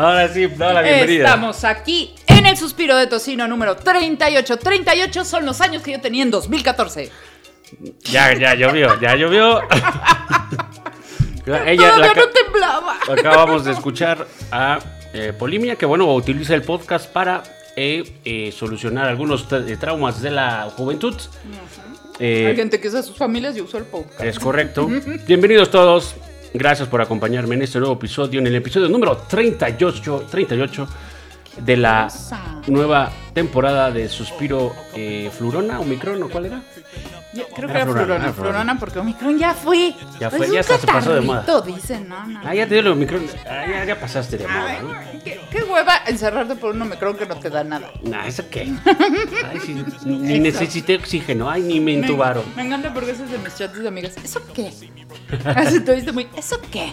Ahora sí, da la bienvenida. Estamos aquí en el suspiro de tocino número 38. 38 son los años que yo tenía en 2014. Ya, ya llovió, ya llovió. Ella, Todavía no temblaba. Acabamos de escuchar a eh, Polimia, que bueno, utiliza el podcast para eh, eh, solucionar algunos traumas de la juventud. Hay gente que es de sus familias y usa el podcast. Es correcto. Bienvenidos todos. Gracias por acompañarme en este nuevo episodio, en el episodio número 38, 38 de la nueva temporada de Suspiro eh, Flurona o ¿cuál era? Creo que era Flurona, Flurona, porque Omicron ya fue. Ya fue, ya se pasó de moda. Dicen, no, no. Ah, ya te dio el Omicron, ah, ya, ya, pasaste de moda, ¿no? ¿qué, hueva encerrarte por un Omicron que no te da nada. Nah, ¿eso qué? Ay, sí, ni necesité oxígeno, ay, ni me entubaron. Me, encanta porque ese es de mis chats de amigas. ¿Eso qué? Así te viste muy, ¿eso qué?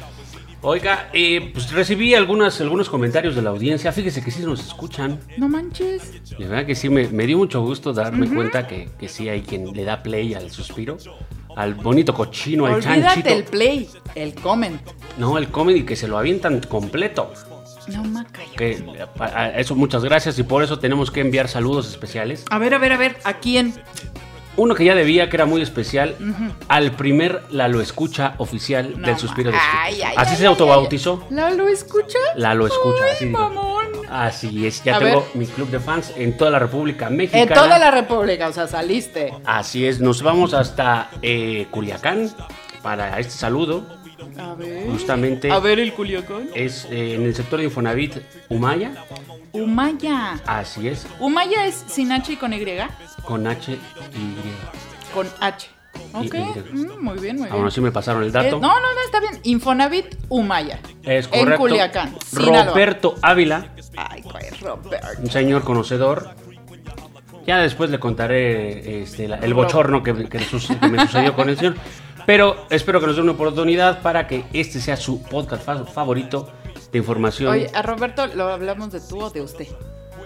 Oiga, eh, pues recibí algunas, algunos comentarios de la audiencia. Fíjese que sí nos escuchan. No manches. La verdad que sí, me, dio mucho gusto darme cuenta que, que, sí hay quien le da play al suspiro. Al bonito cochino, al Olvídate chanchito. el play, el comment. No, el comment y que se lo avientan completo. No, maca. Que, a eso muchas gracias y por eso tenemos que enviar saludos especiales. A ver, a ver, a ver, ¿a quién? Uno que ya debía, que era muy especial, al primer Lalo Escucha oficial del Suspiro de Así se autobautizó. ¿Lalo Escucha? Lalo Escucha, así mamón. Así es, ya tengo mi club de fans en toda la República Mexicana. En toda la República, o sea, saliste. Así es, nos vamos hasta eh, Culiacán para este saludo. A ver. Justamente. A ver el Culiacán. Es eh, en el sector de Infonavit, Humaya. Humaya. Así es. Humaya es sin H y con Y. Con H y Y. Con H. Ok, mm, muy bien, muy bien. Aún así me pasaron el dato. Eh, no, no, no, está bien. Infonavit Humaya. Es correcto. En Culiacán. Roberto Ávila. Ay, pues Roberto. Un señor conocedor. Ya después le contaré este, el bochorno que, que, me sucedió con el señor. Pero espero que nos dé una oportunidad para que este sea su podcast favorito de información. Oye, a Roberto lo hablamos de tú o de usted.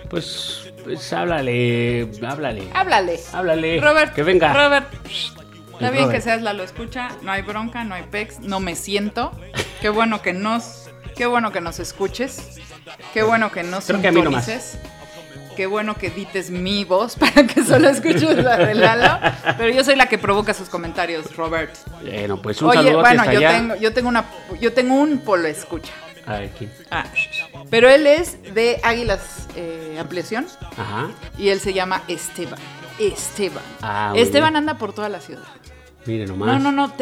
Pues, pues háblale, háblale. Háblale. Háblale. Robert. Que venga. Robert. Está bien que seas la lo escucha, no hay bronca, no hay pex, no me siento. Qué bueno que nos, qué bueno que nos escuches. Qué bueno que nos sintonices. Qué bueno que edites mi voz para que solo esquiches la de Lalo. Pero yo soy la que provoca sus comentarios, Robert. Bueno, pues un Oye, bueno, yo tengo, yo tengo una, yo tengo un polo escucha. Ah, pero él es de Águilas eh, Ampliación. Ajá. Y él se llama Esteban. Esteban. Ah, Esteban anda por toda la ciudad. Mire nomás. No, no, no.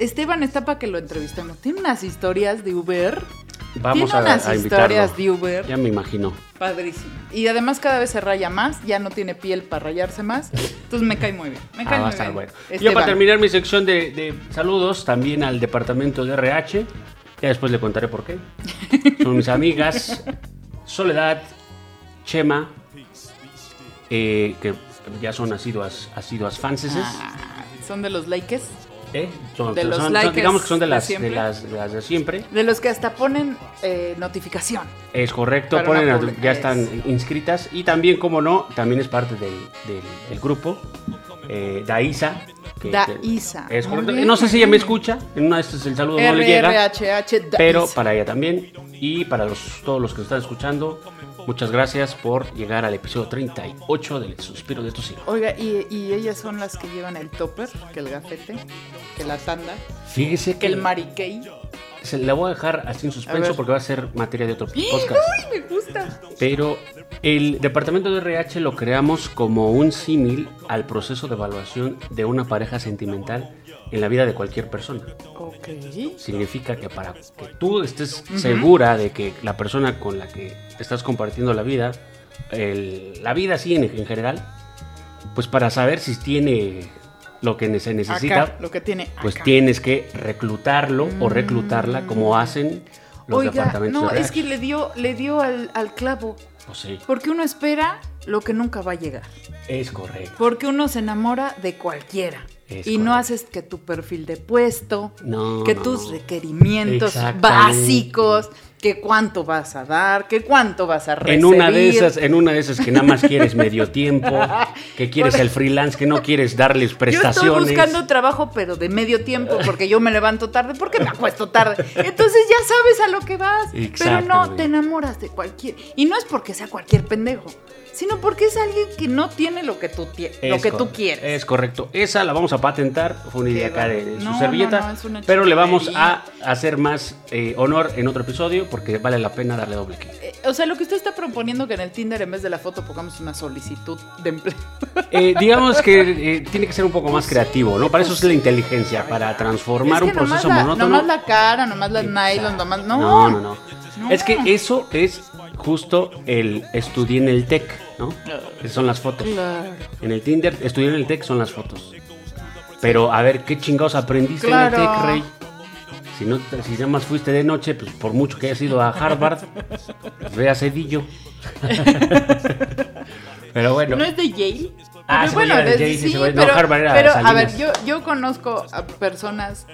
Esteban está para que lo entrevistemos. Tiene unas historias de Uber. Vamos Tiene a, unas historias de Uber. Ya me imagino. Padrísimo. Y además cada vez se raya más, ya no tiene piel para rayarse más. Entonces me cae muy bien. Me cae ah, muy bien. Bueno. Yo para terminar mi sección de, de, saludos también al departamento de RH. Ya después le contaré por qué. Son mis amigas Soledad, Chema, eh, que ya son asiduas, asiduas fanses. Ah, ¿Son de los likes? ¿Eh? Son, de los son, likes digamos que son de las de, de, las, de, las de siempre. De los que hasta ponen eh, notificación. Es correcto, ponen, ya están inscritas. Y también, como no, también es parte del, del, del grupo. Eh, Daisa, que, Daisa. Es correcto. No sé si ella me escucha. En una de estas el saludo no le llega. Pero para ella también. Y para los, todos los que están escuchando, muchas gracias por llegar al episodio 38 del Suspiro de hijos. Oiga, ¿y, ¿y, ellas son las que llevan el topper, que el gafete, que la tanda. Fíjese que. el mariquey. Se la voy a dejar así en suspenso porque va a ser materia de otro podcast. ¡Ay, me gusta! Pero el departamento de RH lo creamos como un símil al proceso de evaluación de una pareja sentimental en la vida de cualquier persona. Ok. Significa que para que tú estés uh -huh. segura de que la persona con la que estás compartiendo la vida, el, la vida así en, en, general, pues para saber si tiene lo que se necesita, acá, lo que tiene acá. pues tienes que reclutarlo mm. o reclutarla como hacen los Oiga, departamentos no, de es que le dio, le dio al, al clavo. Oh, sí. Porque uno espera lo que nunca va a llegar. Es correcto. Porque uno se enamora de cualquiera. Es y correcto. no haces que tu perfil de puesto, No, que no, tus requerimientos básicos, ¿Qué cuánto vas a dar? ¿Qué cuánto vas a recibir? En una de esas, en una de esas que nada más quieres medio tiempo, que quieres el freelance, que no quieres darles prestaciones. Yo estoy buscando trabajo, pero de medio tiempo, porque yo me levanto tarde, porque me acuesto tarde. Entonces ya sabes a lo que vas. Pero no te enamoras de cualquier. Y no es porque sea cualquier pendejo sino porque es alguien que no tiene lo que tú, lo que tú quieres. Es correcto. Esa la vamos a patentar, fue una idea acá de, su servilleta, pero le vamos a hacer más eh, honor en otro episodio porque vale la pena darle doble clic. Eh, o sea, lo que usted está proponiendo que en el Tinder en vez de la foto pongamos una solicitud de empleo. Eh, digamos que tiene que ser un poco más creativo, ¿no? Para eso es la inteligencia, para transformar un proceso la, monótono. Nomás la cara, nomás la nylon, nomás... No, no, no. no. Es que eso es justo el estudié en el TEC, ¿no? Esas son las fotos. En el Tinder, estudié en el TEC son las fotos. Pero a ver, ¿qué chingados aprendiste en el TEC, Rey? Si, no, si nada más fuiste de noche, pues por mucho que hayas ido a Harvard, pues ve a Cedillo. pero bueno. ¿No es de Yale? Ah, bueno, de Yale, sí, pero, no, Harvard era pero a ver, yo, yo conozco a personas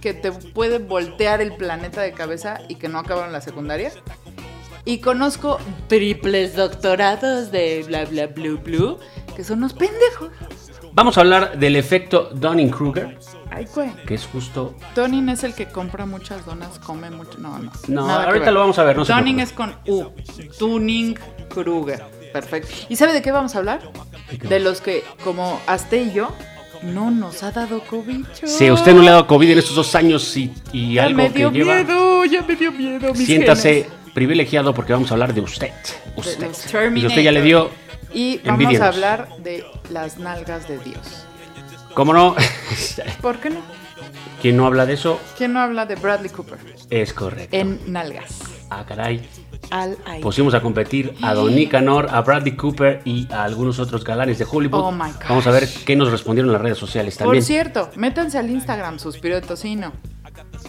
que te pueden voltear el planeta de cabeza y que no acabaron la secundaria y conozco triples doctorados de bla bla blue blue que son unos pendejos. Vamos a hablar del efecto Dunning-Kruger. Ay, güey. Que es justo. Dunning es el que compra muchas donas, come mucho. No, no. No, ahorita lo vamos a ver. No Dunning es con U. Dunning-Kruger. Perfecto. ¿Y sabe de qué vamos a hablar? De los que, como Aste y yo, no nos ha dado COVID. Si usted no le ha dado COVID en estos dos años y, y algo me dio que lleva. miedo, ya me dio miedo. siéntase privilegiado porque vamos a hablar de usted. Usted. y usted ya le dio. Y vamos a hablar de las nalgas de Dios. ¿Cómo no? ¿Por qué no? ¿Quién no habla de eso? ¿Quién no habla de Bradley Cooper? Es correcto. En nalgas. Ah, caray. Al aire. Pusimos a competir a Don Nicanor, a Bradley Cooper y a algunos otros galanes de Hollywood. Oh my Vamos a ver qué nos respondieron en las redes sociales también. Por cierto, métanse al Instagram, Suspiro de Tocino.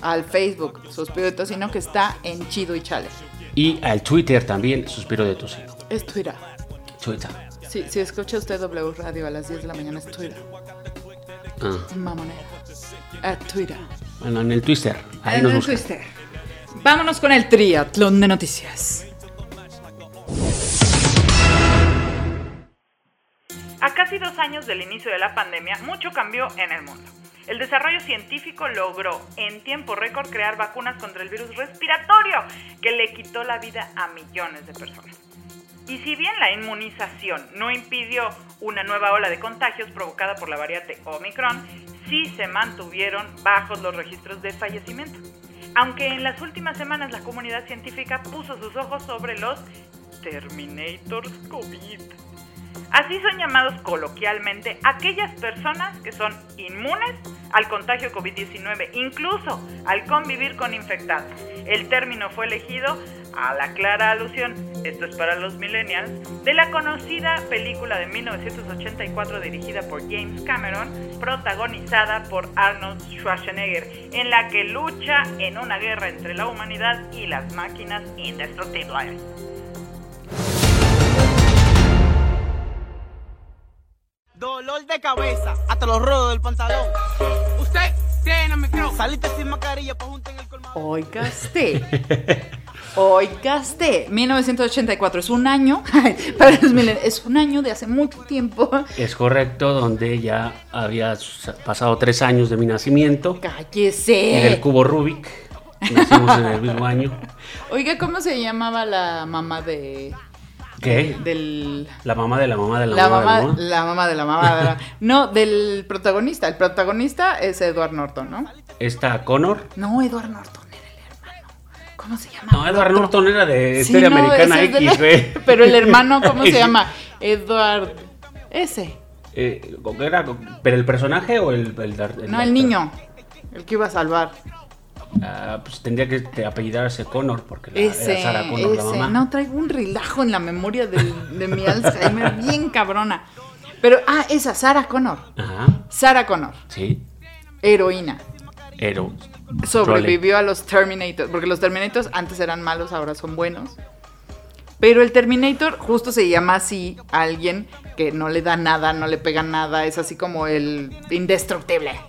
Al Facebook, Suspiro de Tocino, que está en Chido y Chale. Y al Twitter también, Suspiro de Tocino. Es Twitter. Twitter. Sí, si escucha usted W Radio a las 10 de la mañana es Twitter. Ah. Mamonera. A Twitter. Bueno, en el Twitter. Ahí en nos el Twitter. Vámonos con el triatlón de noticias. A casi dos años del inicio de la pandemia, mucho cambió en el mundo. El desarrollo científico logró en tiempo récord crear vacunas contra el virus respiratorio que le quitó la vida a millones de personas. Y si bien la inmunización no impidió una nueva ola de contagios provocada por la variante Omicron, sí se mantuvieron bajos los registros de fallecimiento. Aunque en las últimas semanas la comunidad científica puso sus ojos sobre los Terminators COVID Así son llamados coloquialmente aquellas personas que son inmunes al contagio COVID-19, incluso al convivir con infectados. El término fue elegido a la clara alusión, esto es para los millennials, de la conocida película de 1984 dirigida por James Cameron, protagonizada por Arnold Schwarzenegger, en la que lucha en una guerra entre la humanidad y las máquinas indestructibles. Dolor de cabeza, hasta los rodos del pantalón. Usted tiene micrófono. Saliste sin mascarilla, pues junten el colmado. Oigaste. Oigaste. 1984 es un año. Para los es un año de hace mucho tiempo. Es correcto, donde ya había pasado tres años de mi nacimiento. Cállese. En el cubo Rubik. Nacimos en el mismo año. Oiga, ¿cómo se llamaba la mamá de ¿Qué? Del... La mamá de la mamá de la, mamá, mamá, de la mamá. La mamá de la mamá de la... No, del protagonista. El protagonista es Edward Norton, ¿no? ¿Está Connor? No, Edward Norton era el hermano. ¿Cómo se llama? No, Edward Norton era de Historia Americana X, Pero el hermano, ¿cómo se llama? Edward... Ese. Eh, era, ¿Pero el personaje o el, el, No, el niño. El que iba a salvar. Ah, pues tendría que apellidarse Connor porque la, ese, Sarah Connor la mamá. No, traigo un relajo en la memoria de mi Alzheimer bien cabrona. Pero, ah, esa, Sarah Connor. Ajá. Sarah Connor. Sí. Heroína. Hero. Sobrevivió a los Terminators, porque los Terminators antes eran malos, ahora son buenos. Pero el Terminator justo se llama así a alguien que no le da nada, no le pega nada, es así como el indestructible.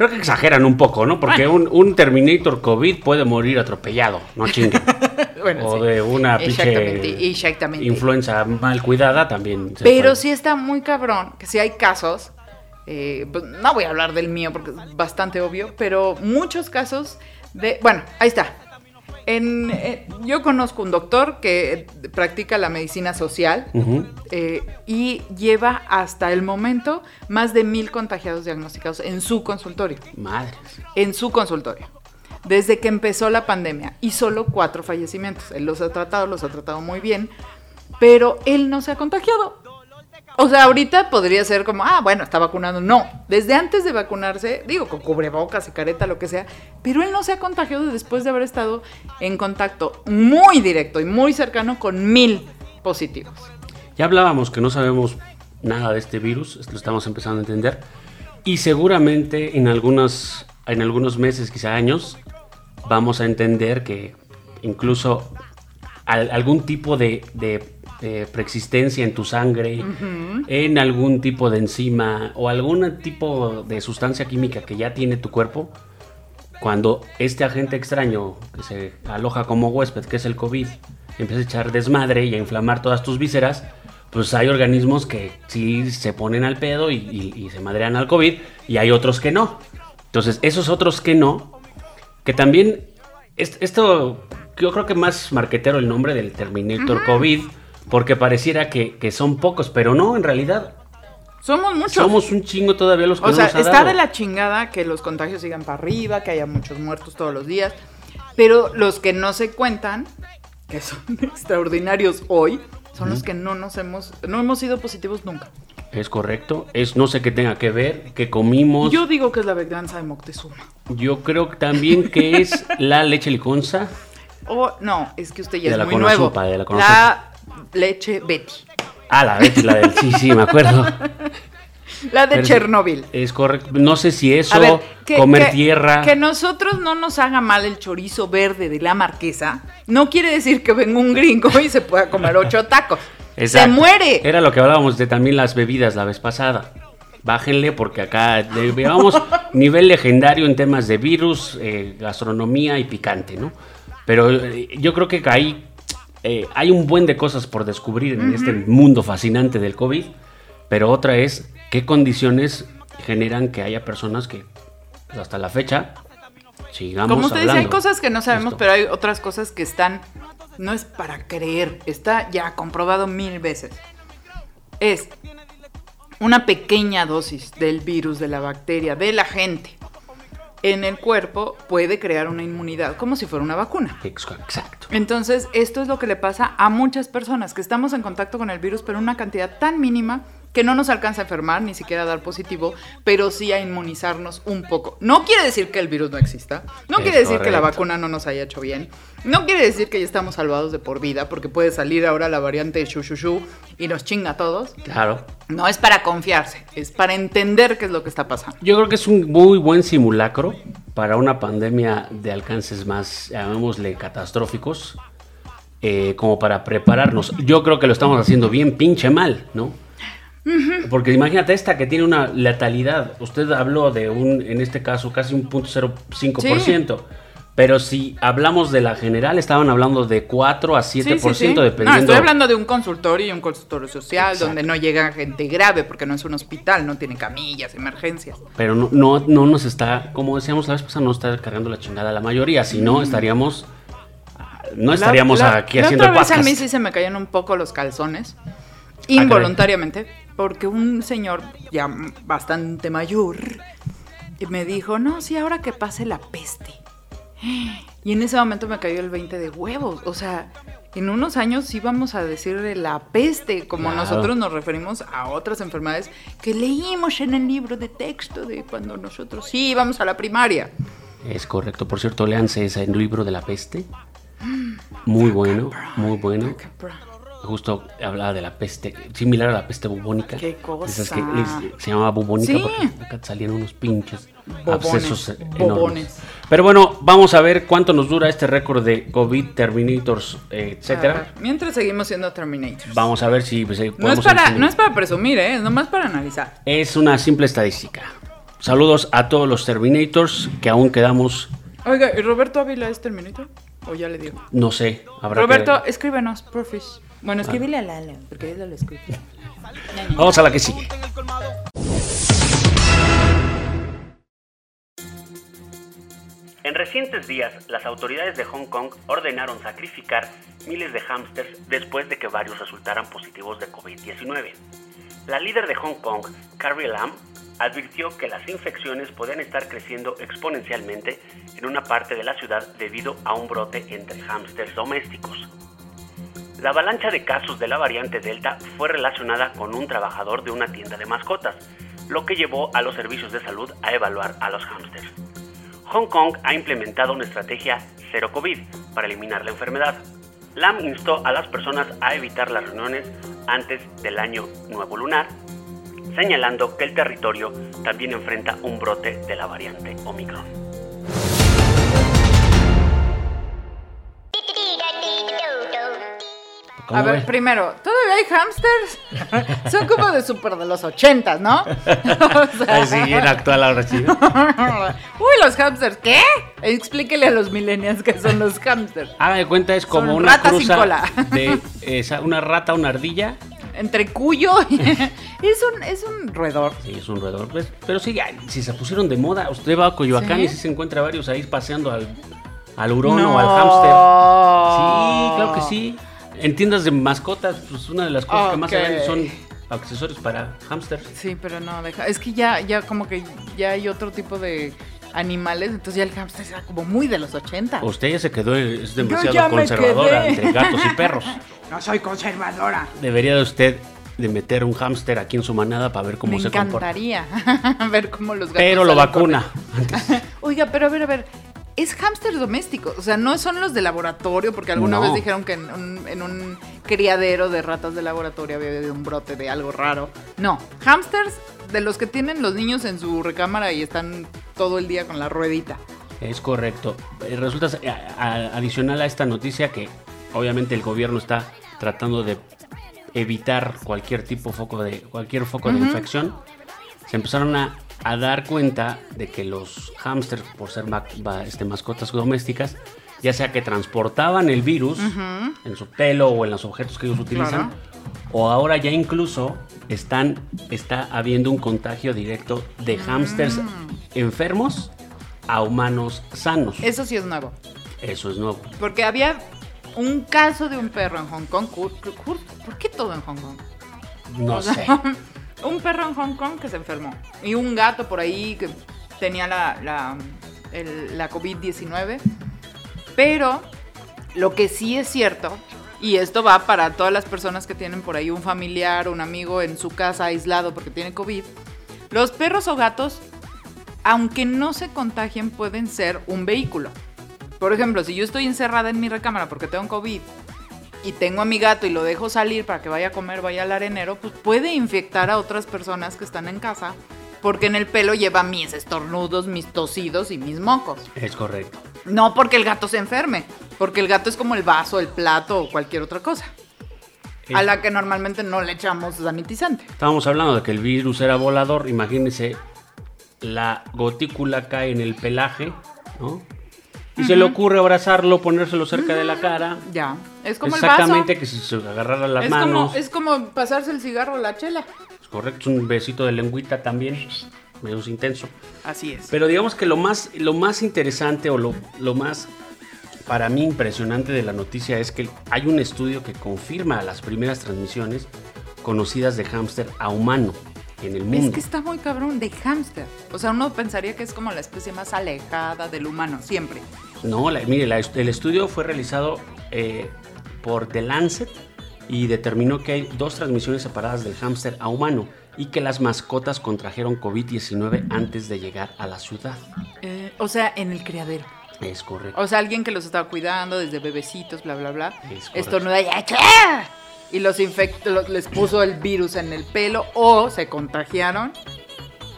Creo que exageran un poco, ¿no? Porque un, Terminator COVID puede morir atropellado, no chingue. o de una pinche influenza mal cuidada también. Pero sí está muy cabrón, que sí hay casos, eh, pues, no voy a hablar del mío porque es bastante obvio, pero muchos casos de, bueno, ahí está, en, eh, yo conozco un doctor que practica la medicina social eh, y lleva hasta el momento más de mil contagiados diagnosticados en su consultorio. Madres. En su consultorio. Desde que empezó la pandemia y solo cuatro fallecimientos. Él los ha tratado, los ha tratado muy bien, pero él no se ha contagiado. O sea, ahorita podría ser como, ah, bueno, está vacunado. No, desde antes de vacunarse, digo, con cubrebocas y careta, lo que sea, pero él no se ha contagiado después de haber estado en contacto muy directo y muy cercano con mil positivos. Ya hablábamos que no sabemos nada de este virus, lo estamos empezando a entender, y seguramente en, algunos, en algunos meses, quizá años, vamos a entender que incluso algún tipo de preexistencia en tu sangre, en algún tipo de enzima o algún tipo de sustancia química que ya tiene tu cuerpo, cuando este agente extraño que se aloja como huésped, que es el COVID, empieza a echar desmadre y a inflamar todas tus vísceras, pues hay organismos que sí se ponen al pedo y, se madrean al COVID y hay otros que no. Entonces, esos otros que no, que también, esto, yo creo que más marquetero el nombre del Terminator COVID, porque pareciera que, son pocos, pero no, en realidad somos muchos. Somos un chingo todavía los que O sea, está de la chingada que los contagios sigan para arriba, que haya muchos muertos todos los días. Pero los que no se cuentan, que son extraordinarios hoy, son los que no nos hemos, no hemos sido positivos nunca. Es correcto. Es no sé qué tenga que ver, que comimos. Yo digo que es la venganza de Moctezuma. Yo creo también que es la leche liconza. Oh, no, es que usted ya es muy nuevo. de la, la leche Betty. Ah, la Betty, la del. Sí, sí, me acuerdo. La de Chernóbil. Es correcto. No sé si eso, comer tierra. Que nosotros no nos haga mal el chorizo verde de la marquesa, no quiere decir que venga un gringo y se pueda comer ocho tacos. Se muere. Era lo que hablábamos de también las bebidas la vez pasada. Bájenle porque acá llevamos nivel legendario en temas de virus, eh, gastronomía y picante, ¿no? Pero eh, yo creo que ahí eh, hay un buen de cosas por descubrir en este mundo fascinante del COVID, pero otra es qué condiciones generan que haya personas que pues, hasta la fecha sigamos Como usted dice, hay cosas que no sabemos, pero hay otras cosas que están, no es para creer, está ya comprobado mil veces. Es una pequeña dosis del virus, de la bacteria, de la gente en el cuerpo puede crear una inmunidad como si fuera una vacuna. Exacto. Entonces, esto es lo que le pasa a muchas personas que estamos en contacto con el virus, pero una cantidad tan mínima que no nos alcanza a enfermar, ni siquiera a dar positivo, pero sí a inmunizarnos un poco. No quiere decir que el virus no exista, no quiere decir que la vacuna no nos haya hecho bien, no quiere decir que ya estamos salvados de por vida, porque puede salir ahora la variante Shushu y nos chinga a todos. Claro. No es para confiarse, es para entender qué es lo que está pasando. Yo creo que es un muy buen simulacro para una pandemia de alcances más, llamémosle, catastróficos, eh, como para prepararnos. Yo creo que lo estamos haciendo bien pinche mal, ¿no? Porque imagínate esta que tiene una letalidad. Usted habló de un, en este caso, casi un punto Pero si hablamos de la general, estaban hablando de 4 a 7% dependiendo. No, estoy hablando de un consultorio y un consultorio social donde no llega gente grave porque no es un hospital, no tiene camillas, emergencias. Pero no, no, no nos está, como decíamos la vez pasada, no está cargando la chingada la mayoría, si no estaríamos no estaríamos aquí haciendo otra vez a mí sí se me caían un poco los calzones involuntariamente porque un señor ya bastante mayor me dijo, no, sí, ahora que pase la peste. Y en ese momento me cayó el 20 de huevos. O sea, en unos años íbamos a decirle la peste, como nosotros nos referimos a otras enfermedades que leímos en el libro de texto de cuando nosotros sí íbamos a la primaria. Es correcto. Por cierto, léanse ese libro de la peste. Muy bueno, muy bueno justo hablaba de la peste, similar a la peste bubónica. ¿Qué cosa? se llamaba bubónica porque acá salían unos pinches abscesos enormes. Pero bueno, vamos a ver cuánto nos dura este récord de COVID, Terminators, etcétera. mientras seguimos siendo Terminators. Vamos a ver si pues, no, es para, no es para presumir, ¿eh? es nomás para analizar. Es una simple estadística. Saludos a todos los Terminators que aún quedamos. Oiga, ¿y Roberto Ávila es Terminator? ¿O ya le digo? No sé. Habrá Roberto, escríbenos, porfis. Bueno, escríbele a Lala, porque él lo escribe. Vamos a la que sigue. En recientes días, las autoridades de Hong Kong ordenaron sacrificar miles de hámsters después de que varios resultaran positivos de COVID-19. La líder de Hong Kong, Carrie Lam, advirtió que las infecciones podían estar creciendo exponencialmente en una parte de la ciudad debido a un brote entre hámsters domésticos. La avalancha de casos de la variante Delta fue relacionada con un trabajador de una tienda de mascotas, lo que llevó a los servicios de salud a evaluar a los hámsters. Hong Kong ha implementado una estrategia cero COVID para eliminar la enfermedad. Lam instó a las personas a evitar las reuniones antes del año nuevo lunar, señalando que el territorio también enfrenta un brote de la variante Omicron. A ver, primero, ¿todavía hay hamsters? Son como de súper de los ochentas, ¿no? o sea... sí, bien actual ahora sí. Uy, los hamsters, ¿qué? Explíquele a los millennials qué son los hamsters. Haga de cuenta, es como una rata cruza sin cola. de esa, una rata, una ardilla. Entre cuyo es un es un roedor. Sí, es un roedor. Pues, pero sí, si se pusieron de moda, usted va a Coyoacán y sí se encuentra varios ahí paseando al, al hurón o al hámster. Sí, claro que sí. En tiendas de mascotas, pues una de las cosas que más se venden son accesorios para hámster. Sí, pero no, deja. Es que ya, ya como que ya hay otro tipo de animales, entonces ya el hámster era como muy de los 80. Usted ya se quedó, es demasiado conservadora entre gatos y perros. No soy conservadora. Debería de usted de meter un hámster aquí en su manada para ver cómo se comporta. Me encantaría ver cómo los gatos Pero lo vacuna. Oiga, pero a ver, a ver es hámster doméstico. O sea, no son los de laboratorio, porque alguna vez dijeron que en un, criadero de ratas de laboratorio había habido un brote de algo raro. No, hámsters de los que tienen los niños en su recámara y están todo el día con la ruedita. Es correcto. Eh, resulta adicional a esta noticia que obviamente el gobierno está tratando de evitar cualquier tipo foco de cualquier foco de infección. Se empezaron a a dar cuenta de que los hámsters, por ser este, mascotas domésticas, ya sea que transportaban el virus en su pelo o en los objetos que ellos utilizan, o ahora ya incluso están, está habiendo un contagio directo de mm. hámsters enfermos a humanos sanos. Eso sí es nuevo. Eso es nuevo. Porque había un caso de un perro en Hong Kong. ¿Por qué todo en Hong Kong? No sé. un perro en Hong Kong que se enfermó y un gato por ahí que tenía la, la, la COVID-19. Pero lo que sí es cierto, y esto va para todas las personas que tienen por ahí un familiar, un amigo en su casa aislado porque tiene COVID, los perros o gatos, aunque no se contagien, pueden ser un vehículo. Por ejemplo, si yo estoy encerrada en mi recámara porque tengo COVID y tengo a mi gato y lo dejo salir para que vaya a comer, vaya al arenero, pues puede infectar a otras personas que están en casa porque en el pelo lleva mis estornudos, mis tosidos y mis mocos. Es correcto. No porque el gato se enferme, porque el gato es como el vaso, el plato o cualquier otra cosa. A la que normalmente no le echamos sanitizante. Estábamos hablando de que el virus era volador, imagínense, la gotícula cae en el pelaje, ¿no? Y se le ocurre abrazarlo, ponérselo cerca de la cara. Ya, es como Exactamente, que se agarrara las es manos. Como, es como pasarse el cigarro a la chela. Es correcto, un besito de lengüita también, menos intenso. Así es. Pero digamos que lo más, lo más interesante o lo, lo más para mí impresionante de la noticia es que hay un estudio que confirma las primeras transmisiones conocidas de hámster a humano en el mundo. Es que está muy cabrón de hámster. O sea, uno pensaría que es como la especie más alejada del humano, siempre. No, mire, el estudio fue realizado eh, por The Lancet y determinó que hay dos transmisiones separadas del hámster a humano y que las mascotas contrajeron COVID-19 antes de llegar a la ciudad. Eh, o sea, en el criadero. Es correcto. O sea, alguien que los estaba cuidando desde bebecitos, bla, bla, bla. Es estornuda y y los infectó, les puso el virus en el pelo o se contagiaron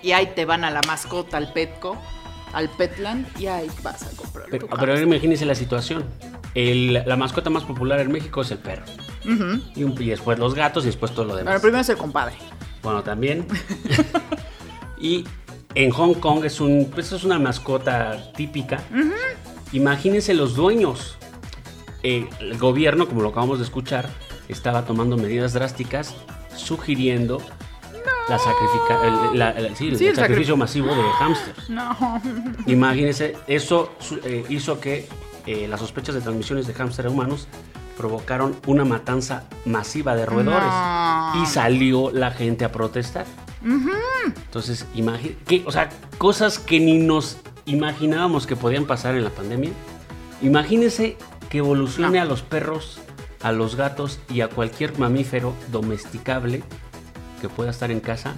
y ahí te van a la mascota, al Petco al Petland y ahí vas a comprar. Pero, pero imagínense la situación. la mascota más popular en México es el perro. y, después los gatos y después todo lo demás. Pero primero es el compadre. Bueno, también. y en Hong Kong es, un, pues es una mascota típica. Imagínense los dueños. Eh, el gobierno, como lo acabamos de escuchar, estaba tomando medidas drásticas sugiriendo la sacrifica, el, sacrificio masivo de hámsters. No. Imagínense, eso eh, hizo que eh, las sospechas de transmisiones de hámster a humanos provocaron una matanza masiva de roedores y salió la gente a protestar. Entonces, imagínense, o sea, cosas que ni nos imaginábamos que podían pasar en la pandemia. Imagínense que evolucione a los perros, a los gatos y a cualquier mamífero domesticable que pueda estar en casa,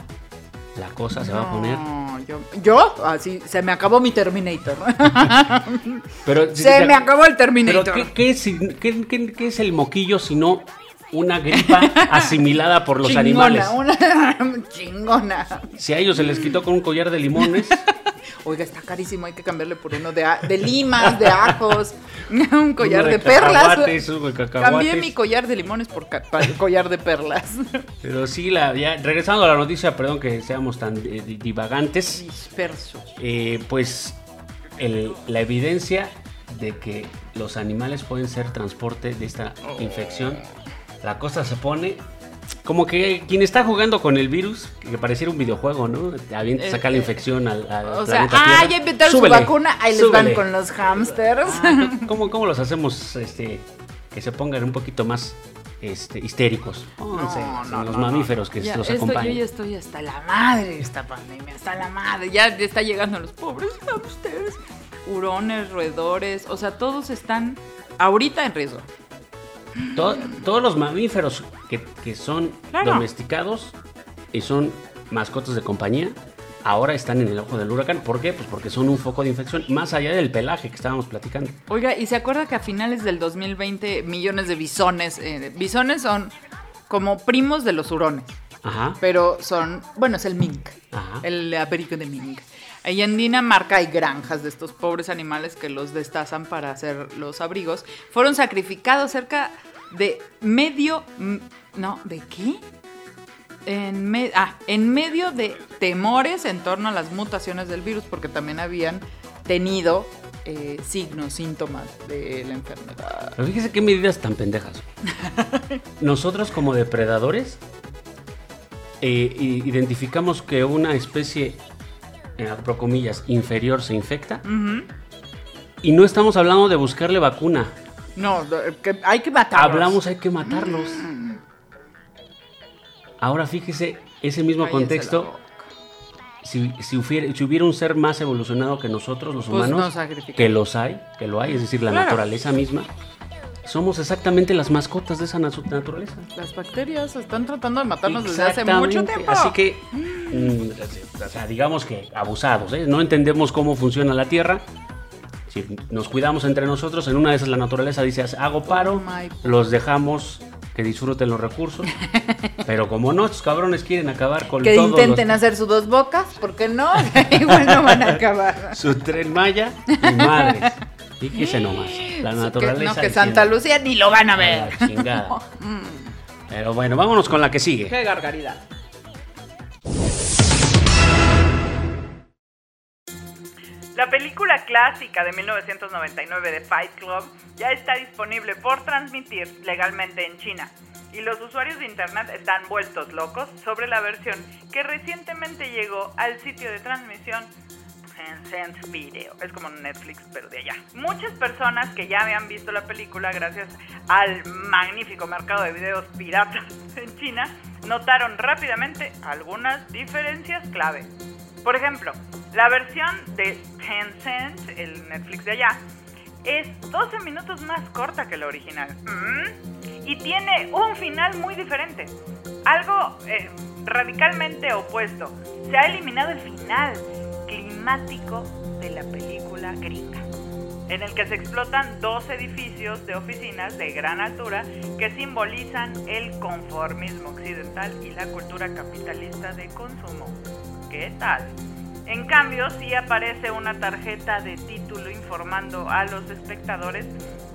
la cosa se va a poner. Yo, yo, así, se me acabó mi Terminator. pero, se me acabó el Terminator. Pero ¿qué, es, el moquillo sino una gripa asimilada por los animales? Una chingona. Si a ellos se les quitó con un collar de limones. Oiga, está carísimo, hay que cambiarle por uno de, de limas, de ajos, un collar de, perlas. Cambié mi collar de limones por collar de perlas. Pero sí, la, ya, regresando a la noticia, perdón que seamos tan eh, divagantes. Dispersos. Eh, pues la evidencia de que los animales pueden ser transporte de esta infección, la cosa se pone como que quien está jugando con el virus, que pareciera un videojuego, ¿no? Avienta, saca la eh, infección al, al O sea, ah, ya inventaron su vacuna, ahí les van con los hamsters. Ah, ¿cómo, los hacemos este, que se pongan un poquito más este, histéricos? No, no, los mamíferos que los acompañan. Yo ya estoy hasta la madre esta pandemia, hasta la madre. Ya está llegando los pobres hamsters, hurones, roedores, o sea, todos están ahorita en riesgo todos los mamíferos que, son domesticados y son mascotas de compañía, ahora están en el ojo del huracán. ¿Por qué? Pues porque son un foco de infección, más allá del pelaje que estábamos platicando. Oiga, ¿y se acuerda que a finales del 2020 millones de bisones, eh, bisones son como primos de los hurones? Ajá. Pero son, bueno, es el mink, Ajá. el aperico de mink. Ahí en Dinamarca hay granjas de estos pobres animales que los destazan para hacer los abrigos. Fueron sacrificados cerca de medio... No, ¿de qué? En, ah, en medio de temores en torno a las mutaciones del virus, porque también habían tenido eh, signos, síntomas de la enfermedad. Pero fíjese qué medidas tan pendejas. Nosotros como depredadores eh, identificamos que una especie en abro comillas, inferior se infecta. Y no estamos hablando de buscarle vacuna. No, que hay que matarlos. Hablamos, hay que matarlos. Mm. Ahora fíjese, ese mismo contexto, si, si, hubiera, un ser más evolucionado que nosotros, los pues humanos, que los hay, que lo hay, es decir, la naturaleza misma, somos exactamente las mascotas de esa naturaleza. Las bacterias están tratando de matarnos desde hace mucho tiempo. Así que, mm, o sea, digamos que abusados, ¿eh? no entendemos cómo funciona la Tierra. Si nos cuidamos entre nosotros, en una de esas la naturaleza dice, hago paro, oh los dejamos que disfruten los recursos. Pero como no, estos cabrones quieren acabar con Que intenten hacer sus dos bocas, porque no, igual no van a acabar. Su tren Maya y madres. Fíjese nomás, la naturaleza. no, que Santa Lucía ni lo van a ver. Pero bueno, vámonos con la que sigue. Qué gargaridad. La película clásica de 1999 de Fight Club ya está disponible por transmitir legalmente en China y los usuarios de internet están vueltos locos sobre la versión que recientemente llegó al sitio de transmisión Tencent Video. Es como Netflix, pero de allá. Muchas personas que ya habían visto la película gracias al magnífico mercado de videos piratas en China notaron rápidamente algunas diferencias clave. Por ejemplo, la versión de Tencent, el Netflix de allá, es 12 minutos más corta que la original. Mm. Y tiene un final muy diferente. Algo eh, radicalmente opuesto. Se ha eliminado el final climático de la película gringa, en el que se explotan dos edificios de oficinas de gran altura que simbolizan el conformismo occidental y la cultura capitalista de consumo. ¿qué tal? En cambio, sí aparece una tarjeta de título informando a los espectadores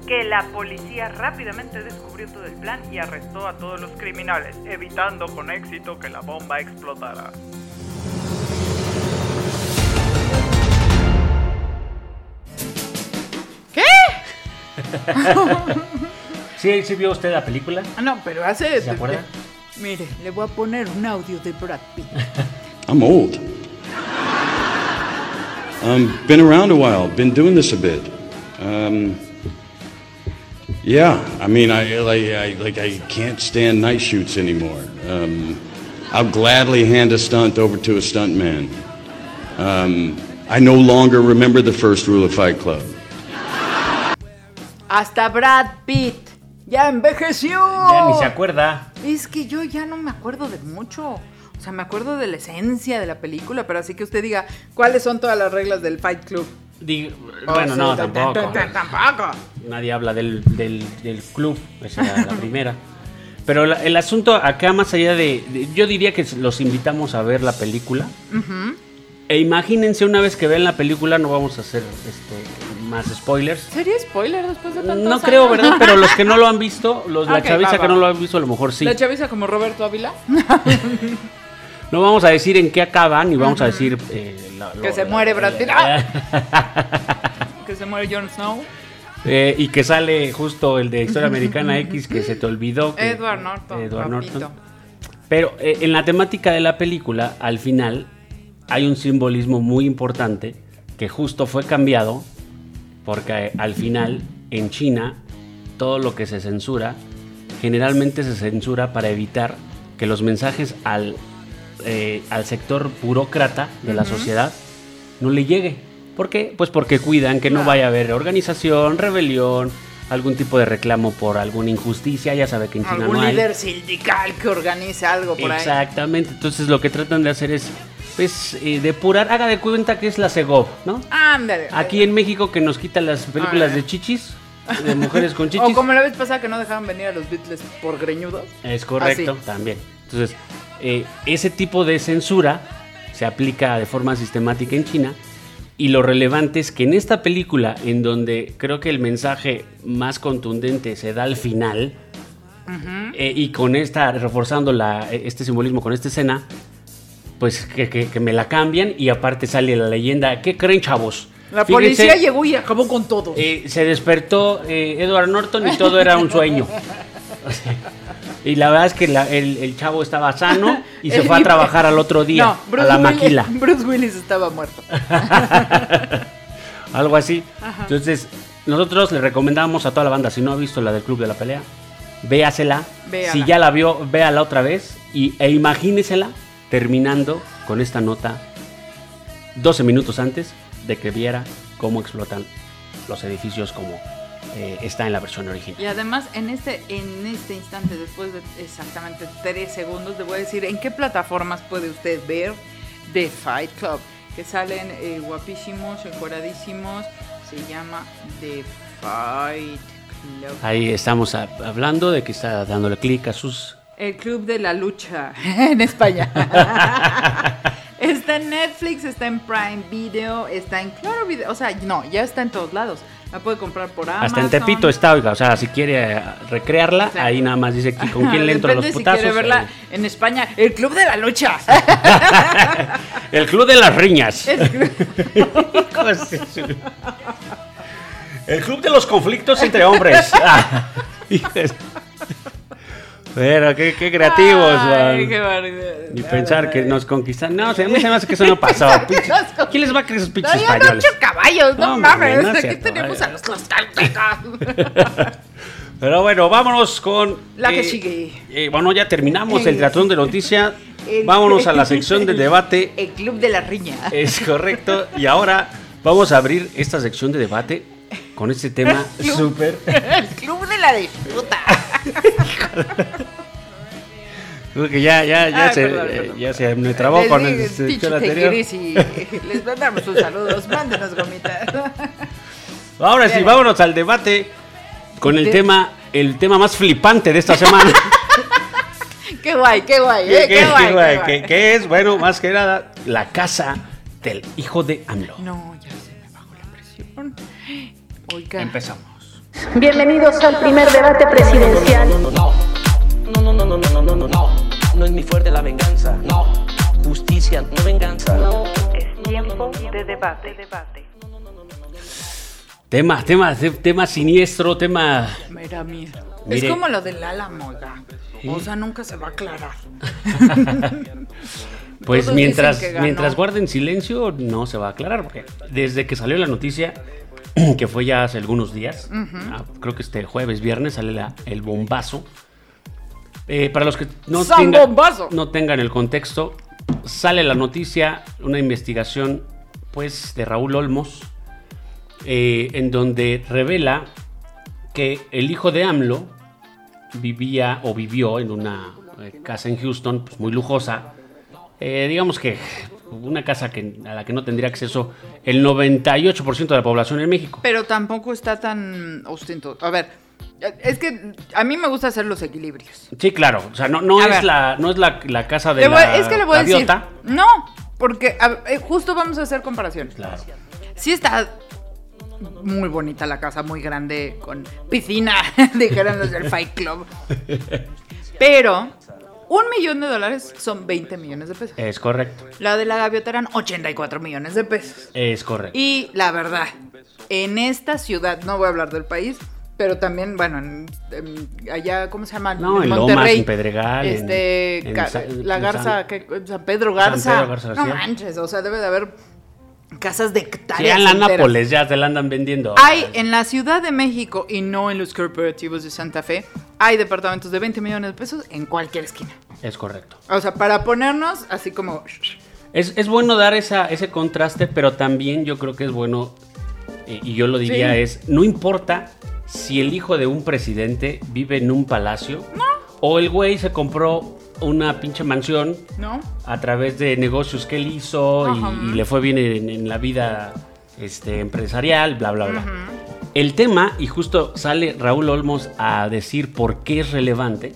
que la policía rápidamente descubrió todo el plan y arrestó a todos los criminales, evitando con éxito que la bomba explotara. ¿Qué? ¿Sí, ¿Sí vio usted la película? Ah, no, pero hace... ¿Se acuerda? Mire, le voy a poner un audio de Brad Pitt. I'm old. Um, been around a while, been doing this a bit. Um, yeah, I mean, I like, I like, I can't stand night shoots anymore. Um, I'll gladly hand a stunt over to a stunt man. Um, I no longer remember the first rule of Fight Club. Hasta Brad Pitt ya envejeció. Ya ni se acuerda. Es que yo ya no me acuerdo de mucho. O sea, me acuerdo de la esencia de la película, pero así que usted diga, ¿cuáles son todas las reglas del Fight Club? bueno, no, tampoco. Nadie habla del, del, club, esa era la primera. Pero el asunto acá, más allá de, Yo diría que los invitamos a ver la película. E imagínense una vez que vean la película, no vamos a hacer este, más spoilers. ¿Sería spoiler después de tantos No creo, ¿verdad? Pero los que no lo han visto, los, la chaviza que no lo han visto, a lo mejor sí. ¿La chaviza como Roberto Ávila? no vamos a decir en qué acaban y vamos a decir... Eh, que se muere Brad Pitt. que se muere Jon Snow. Eh, y que sale justo el de Historia Americana X que se te olvidó. Edward Norton. Edward Norton. Pero eh, en la temática de la película, al final, hay un simbolismo muy importante que justo fue cambiado porque al final en China todo lo que se censura generalmente se censura para evitar que los mensajes al, eh, al sector burócrata de la sociedad no le llegue. ¿Por qué? Pues porque cuidan que no vaya a haber organización, rebelión, algún tipo de reclamo por alguna injusticia, ya sabe que en China no hay. líder sindical que organice algo por ahí. Exactamente, entonces lo que tratan de hacer es pues eh, depurar, haga de cuenta que es la Segov, ¿no? Ándale. Aquí en México que nos quitan las películas de chichis, de mujeres con chichis. O como la vez pasada que no dejaban venir a los Beatles por greñudos. Es correcto, también. Entonces, eh, ese tipo de censura se aplica de forma sistemática en China y lo relevante es que en esta película, en donde creo que el mensaje más contundente se da al final, eh, y con esta, reforzando la, este simbolismo con esta escena, pues que, me la cambian y aparte sale la leyenda. ¿Qué creen, chavos? La policía llegó y acabó con todo. Eh, se despertó eh, Edward Norton y todo era un sueño. Y la verdad es que el, chavo estaba sano y se fue a trabajar al otro día a la maquila. Bruce Willis estaba muerto. Algo así. Entonces, nosotros le recomendamos a toda la banda, si no ha visto la del Club de la Pelea, véasela. Si ya la vio, véala otra vez y, e imagínesela terminando con esta nota 12 minutos antes de que viera cómo explotan los edificios como eh, está en la versión original. Y además, en este, en este instante, después de exactamente 3 segundos, le voy a decir en qué plataformas puede usted ver The Fight Club, que salen eh, guapísimos, encuadradísimos, se llama The Fight Club. Ahí estamos hablando de que está dándole clic a sus... El Club de la Lucha en España. está en Netflix, está en Prime Video, está en Claro Video, o sea, no, ya está en todos lados. La puede comprar por Amazon. Hasta en Tepito está, oiga. O sea, si quiere recrearla, ahí nada más dice con quién le entro los putazos. Si quiere verla en España, el Club de la Lucha. el Club de las Riñas. El, club de los conflictos entre hombres. Pero qué, qué creativos, Ay, qué Y pensar que nos conquistan. No, a mí se me hace que eso no pasó. ¿Quién les va a creer esos pinches no, españoles? No, caballos, no, mames. Aquí tenemos a los tlaxcaltecas. Pero bueno, vámonos con. La que eh, sigue. Eh, bueno, ya terminamos el tratón de noticias. Vámonos a la sección de debate. El club de la riña. Es correcto. Y ahora vamos a abrir esta sección de debate con este tema súper. El club de la disfruta. Creo que ya, ya, ya, ah, se, ya se me trabó con el sección anterior. Y les mandamos sus saludos, mándenos gomitas. Ahora sí, vámonos al debate con el tema, el tema más flipante de esta semana. qué guay, qué guay, eh, qué, guay. Qué guay, Que, es, bueno, más que nada, la casa del hijo de AMLO. No, ya se me bajó la presión. Oiga. Empezamos. Bienvenidos al primer debate presidencial. No, no, no, no, no, no, no, no, no, no es mi fuerte la venganza. No, justicia, no venganza. Es tiempo de debate, debate. Tema, tema, tema siniestro, tema. Mira, mira. Es como lo del Álamo, O sea, nunca se va a aclarar. pues mientras, mientras guarden silencio, no se va a aclarar. Porque desde que salió la noticia, que fue ya hace algunos días, ah, creo que este jueves, viernes, sale el bombazo. Eh, para los que no, no tengan el contexto, sale la noticia, una investigación pues de Raúl Olmos, eh, en donde revela que el hijo de AMLO vivía o vivió en una eh, casa en Houston pues, muy lujosa. Eh, digamos que una casa que, a la que no tendría acceso el 98% de la población en México. Pero tampoco está tan ostentoso. A ver, es que a mí me gusta hacer los equilibrios. Sí, claro. O sea, no, no es, la, no es la, casa de la Es que le voy a decir. No, porque justo vamos a hacer comparaciones. Claro. Sí está muy bonita la casa, muy grande, con piscina, dijeron los del Fight Club. Pero un millón de dólares son 20 millones de pesos. Es correcto. La de la gaviota eran 84 millones de pesos. Es correcto. Y la verdad, en esta ciudad, no voy a hablar del país, pero también, bueno, allá, ¿cómo se llama? No, en, Monterrey, en Pedregal, este, la Garza, San Pedro Garza. San Pedro Garza no manches, o sea, debe de haber casas de hectáreas. Sí, en la Nápoles ya te la andan vendiendo. Hay en la Ciudad de México y no en los corporativos de Santa Fe, hay departamentos de 20 millones de pesos en cualquier esquina. Es correcto. O sea, para ponernos así como... Es, bueno dar esa, ese contraste, pero también yo creo que es bueno, eh, y yo lo diría, es, no importa si el hijo de un presidente vive en un palacio, no. o el güey se compró una pinche mansión ¿No? a través de negocios que él hizo y, le fue bien en, la vida este, empresarial, bla, bla, bla. El tema, y justo sale Raúl Olmos a decir por qué es relevante,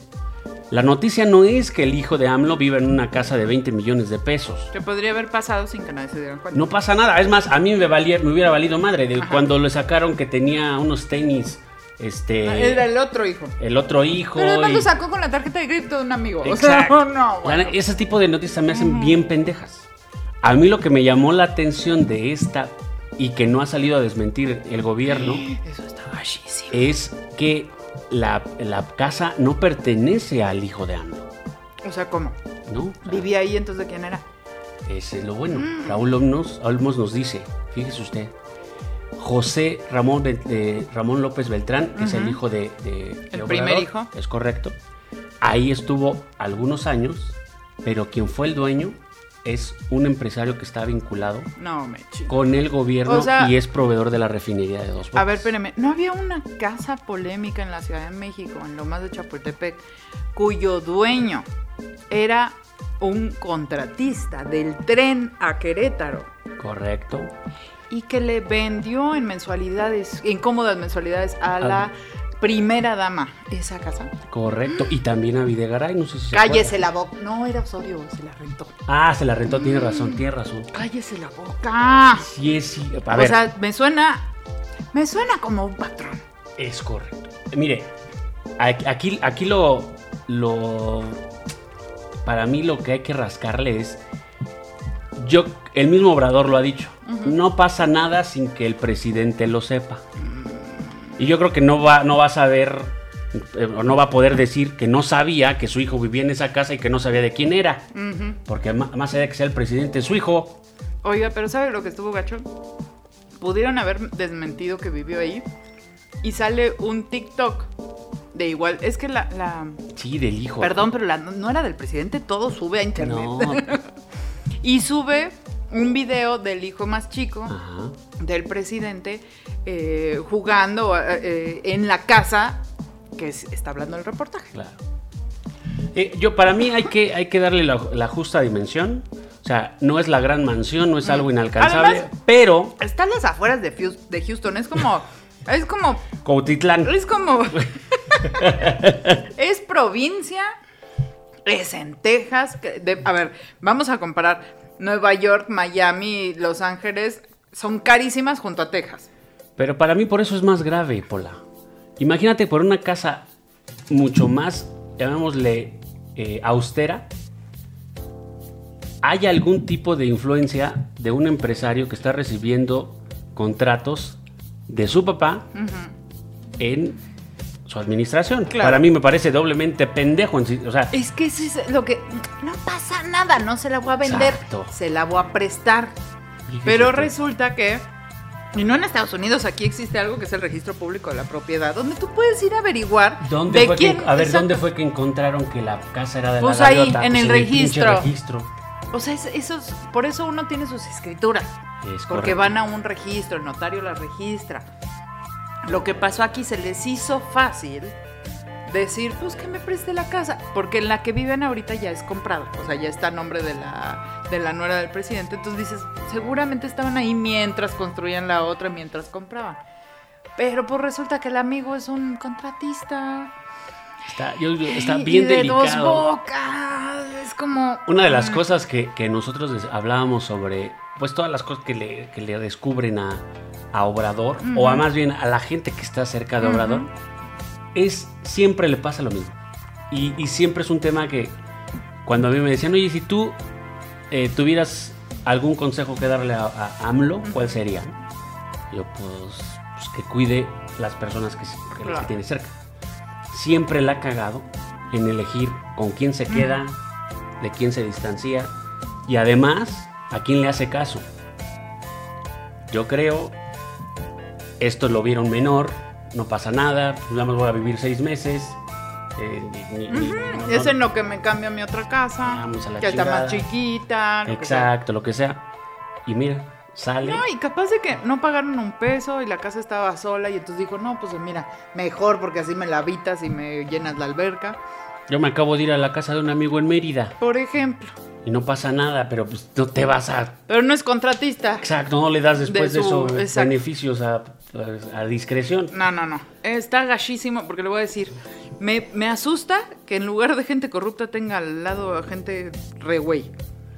la noticia no es que el hijo de AMLO viva en una casa de 20 millones de pesos. Que podría haber pasado sin que nadie se diera cuenta. No pasa nada. Es más, a mí me, valía, me hubiera valido madre de cuando le sacaron que tenía unos tenis este, ah, Era el otro hijo. El otro hijo. Pero además lo sacó con la tarjeta de crédito de un amigo. O sea, no, Ese tipo de noticias me hacen bien pendejas. A mí lo que me llamó la atención de esta y que no ha salido a desmentir el gobierno Eso está es que la, casa no pertenece al hijo de AMLO. O sea, ¿cómo? ¿No? ¿Vivía ahí entonces de quién era? Ese es lo bueno. Mm. Raúl Olmos nos dice, fíjese usted, José Ramón, Ramón López Beltrán, que es el hijo de... el primer hijo. Es correcto. Ahí estuvo algunos años, pero quien fue el dueño es un empresario que está vinculado con el gobierno y es proveedor de la refinería de Dos Bocas. A ver, espérame, ¿no había una casa polémica en la Ciudad de México, en Lomas de Chapultepec, cuyo dueño era un contratista del tren a Querétaro? Correcto y que le vendió en mensualidades, en cómodas mensualidades a la primera dama esa casa. Correcto. Y también a Videgaray, no sé si se Cállese la boca. No, era Osorio, se la rentó. Ah, se la rentó, tiene razón, tiene razón. Cállese la boca. Sí, sí. A ver. O sea, me suena, me suena como un patrón. Es correcto. Mire, aquí, aquí lo, lo, para mí lo que hay que rascarle es, yo, el mismo Obrador lo ha dicho no pasa nada sin que el presidente lo sepa. Y yo creo que no va, no va a saber, eh, no va a poder decir que no sabía que su hijo vivía en esa casa y que no sabía de quién era. Porque más allá de que sea el presidente, su hijo. Oiga, pero ¿sabe lo que estuvo gacho? Pudieron haber desmentido que vivió ahí. Y sale un TikTok de igual. Es que la. Sí, del hijo. Perdón, pero no era del presidente, todo sube a internet. y sube un video del hijo más chico del presidente eh, jugando eh, en la casa que está hablando el reportaje. Claro. Eh, yo, para mí hay que, hay que darle la, justa dimensión. O sea, no es la gran mansión, no es algo inalcanzable, pero... Están las afueras de, de Houston, es como... Es como... Cautitlán. Es como... es provincia, es en Texas. a ver, vamos a comparar. Nueva York, Miami, Los Ángeles son carísimas junto a Texas. Pero para mí por eso es más grave, Pola. Imagínate por una casa mucho más, llamémosle, eh, austera. ¿Hay algún tipo de influencia de un empresario que está recibiendo contratos de su papá en su administración. Para mí me parece doblemente pendejo. O sea, es que es lo que... No pasa nada, no se la voy a vender, se la voy a prestar. Pero resulta que y no en Estados Unidos, aquí existe algo que es el registro público de la propiedad, donde tú puedes ir a averiguar ¿Dónde de fue quién. Que, a ver, ¿dónde fue que encontraron que la casa era de pues la ahí, en el pues registro. registro. O sea, eso, por eso uno tiene sus escrituras. porque van a un registro, el notario las registra. Lo que pasó aquí se les hizo fácil decir, pues que me preste la casa, porque en la que viven ahorita ya es comprado, o sea, ya está a nombre de la, de la nuera del presidente, entonces dices, seguramente estaban ahí mientras construían la otra, mientras compraban. Pero pues resulta que el amigo es un contratista. Está, está bien de delicado. Dos bocas. Es como. Una de las cosas que, nosotros hablábamos sobre, pues todas las cosas que le, que le descubren a, a Obrador, o a más bien a la gente que está cerca de Obrador, es siempre le pasa lo mismo. Y, siempre es un tema que cuando a mí me decían, oye, si tú eh, tuvieras algún consejo que darle a, AMLO, ¿cuál sería? Yo, pues, pues, que cuide las personas que, que, tiene cerca. Siempre la ha cagado en elegir con quién se queda, de quién se distancia y además a quién le hace caso. Yo creo, esto lo vieron menor, no pasa nada, pues nada más voy a vivir seis meses. Eh, es en lo que me cambia mi otra casa, que está más chiquita. Exacto, lo que sea. Y mira, sale. No, y capaz de que no pagaron un peso y la casa estaba sola y entonces dijo, no, pues mira, mejor porque así me la habitas y me llenas la alberca. Yo me acabo de ir a la casa de un amigo en Mérida. Por ejemplo. Y no pasa nada, pero pues no te vas a... Pero no es contratista. Exacto, no le das después de, eso beneficios a a discreción. No, no, no. Está gachísimo porque le voy a decir, me, asusta que en lugar de gente corrupta tenga al lado a gente re güey.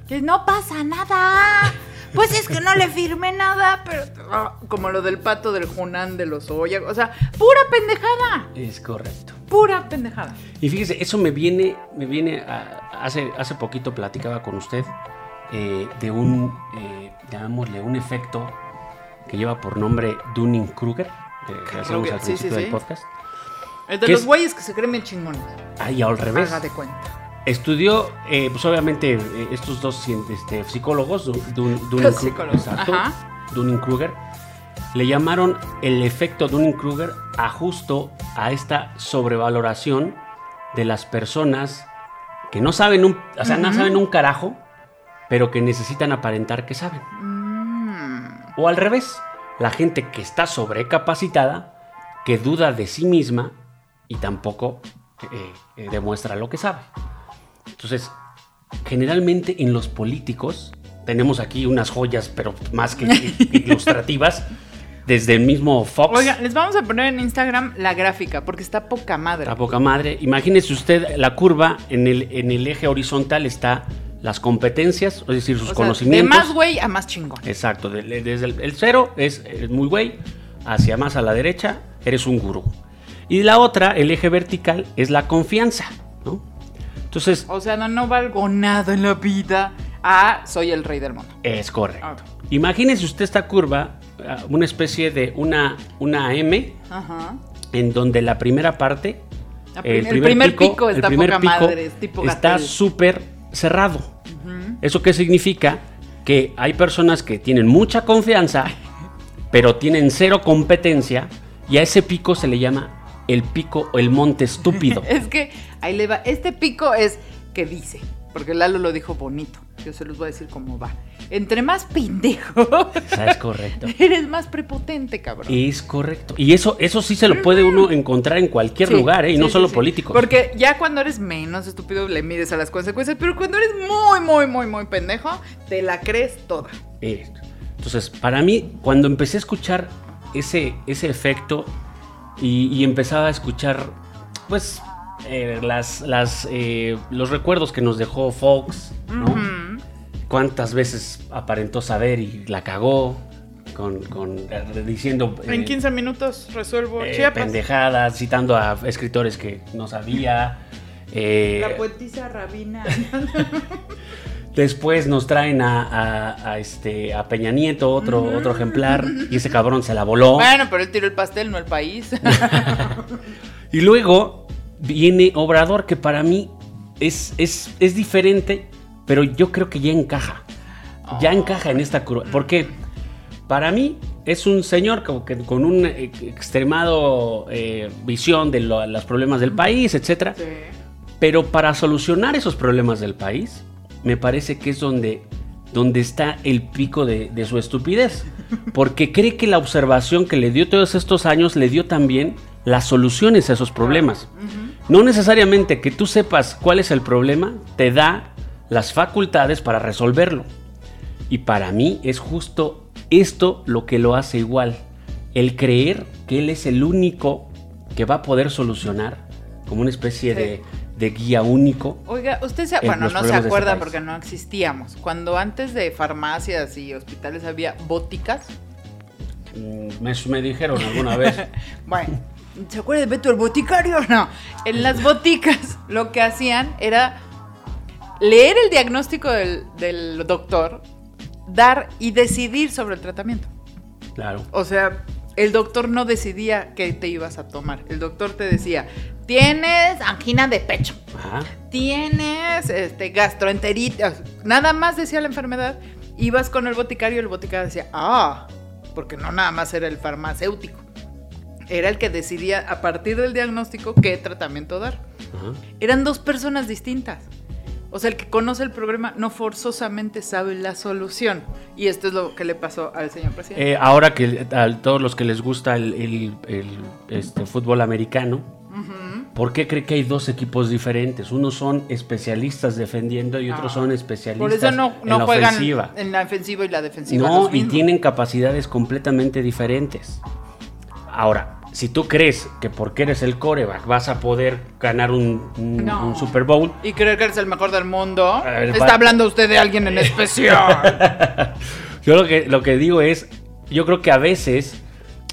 Que no pasa nada. Pues es que no le firmé nada, pero como lo del pato del Junán de los Oya, o sea, pura pendejada. Es correcto. Pura pendejada. Y fíjese, eso me viene, me viene hace, hace poquito platicaba con usted eh, de un, eh, llamémosle, un efecto que lleva por nombre Dunning-Kruger, que hacemos al principio del podcast. El de los güeyes que se creen bien chingones. Ah, y al revés. Haga de cuenta. Estudió, eh, pues obviamente, eh, estos dos este, psicólogos, Dunning-Kruger, le llamaron el efecto Dunning-Kruger a justo a esta sobrevaloración de las personas que no saben un, o sea, no saben un carajo, pero que necesitan aparentar que saben. O al revés, la gente que está sobrecapacitada, que duda de sí misma y tampoco eh, eh, demuestra lo que sabe. Entonces, generalmente en los políticos tenemos aquí unas joyas, pero más que ilustrativas. Desde el mismo Fox. Oiga, les vamos a poner en Instagram la gráfica, porque está poca madre. Está poca madre. Imagínese usted la curva en el, en el eje horizontal está las competencias, es decir, sus conocimientos. de más güey a más chingón. Exacto, desde el, cero es, muy güey, hacia más a la derecha eres un gurú. Y la otra, el eje vertical, es la confianza. Entonces... O sea, no, no valgo nada en la vida. Ah, soy el rey del mundo. Es correcto. Ah. Imagínese usted esta curva, ah, una especie de una, una M, en donde la primera parte, el, primer pico, está el primer pico está súper cerrado. ¿Eso qué significa? Que hay personas que tienen mucha confianza, pero tienen cero competencia, y a ese pico se le llama el pico o el monte estúpido. es que ahí le va. Este pico es que dice, porque Lalo lo dijo bonito. Yo se los voy a decir cómo va. Entre más pendejo. Es correcto. Eres más prepotente, cabrón. Es correcto. Y eso, eso sí se lo puede uno encontrar en cualquier lugar, ¿eh? Y no solo político. Porque ya cuando eres menos estúpido le mides a las consecuencias, pero cuando eres muy, muy, muy, muy pendejo, te la crees toda. Entonces, para mí, cuando empecé a escuchar ese, ese efecto y, empezaba a escuchar, pues, eh, las, las, eh, los recuerdos que nos dejó Fox, ¿no? cuántas veces aparentó saber y la cagó con, eh, diciendo... en 15 eh, minutos resuelvo eh, Pendejadas, citando a escritores que no sabía. la poetisa Rabina. Después nos traen a, este, a Peña Nieto, otro, otro ejemplar, y ese cabrón se la voló. Bueno, pero él tiró el pastel, no el país. y luego viene Obrador, que para mí es, es, es diferente, pero yo creo que ya encaja. Ya encaja en esta curva. Porque para mí es un señor que, con una extremado eh, visión de los problemas del país, etc. Pero para solucionar esos problemas del país, me parece que es donde, donde está el pico de, su estupidez. Porque cree que la observación que le dio todos estos años le dio también las soluciones a esos problemas. No necesariamente que tú sepas cuál es el problema, te da las facultades para resolverlo. Y para mí es justo esto lo que lo hace igual. El creer que él es el único que va a poder solucionar como una especie de de guía único. Oiga, usted se, bueno, no se este acuerda porque no existíamos. Cuando antes de farmacias y hospitales había boticas. Mm, me, me dijeron alguna vez. bueno, ¿se acuerda de Beto el boticario? No. En las boticas lo que hacían era leer el diagnóstico del, del doctor, dar y decidir sobre el tratamiento. Claro. O sea, el doctor no decidía qué te ibas a tomar. El doctor te decía, tienes angina de pecho, tienes este, gastroenteritis, nada más decía la enfermedad. Ibas con el boticario y el boticario decía, ah, porque no nada más era el farmacéutico. Era el que decidía a partir del diagnóstico qué tratamiento dar. Eran dos personas distintas. O sea, el que conoce el problema no forzosamente sabe la solución. Y esto es lo que le pasó al señor presidente. Eh, ahora que a todos los que les gusta el, este, fútbol americano, ¿por qué cree que hay dos equipos diferentes? Unos son especialistas defendiendo y otros son especialistas en la ofensiva. En la ofensiva y la defensiva. No, y tienen capacidades completamente diferentes. Ahora, si tú crees que porque eres el coreback vas a poder ganar un, Super Bowl. Y creer que eres el mejor del mundo. Está hablando usted de alguien en especial. yo lo que, lo que digo es, yo creo que a veces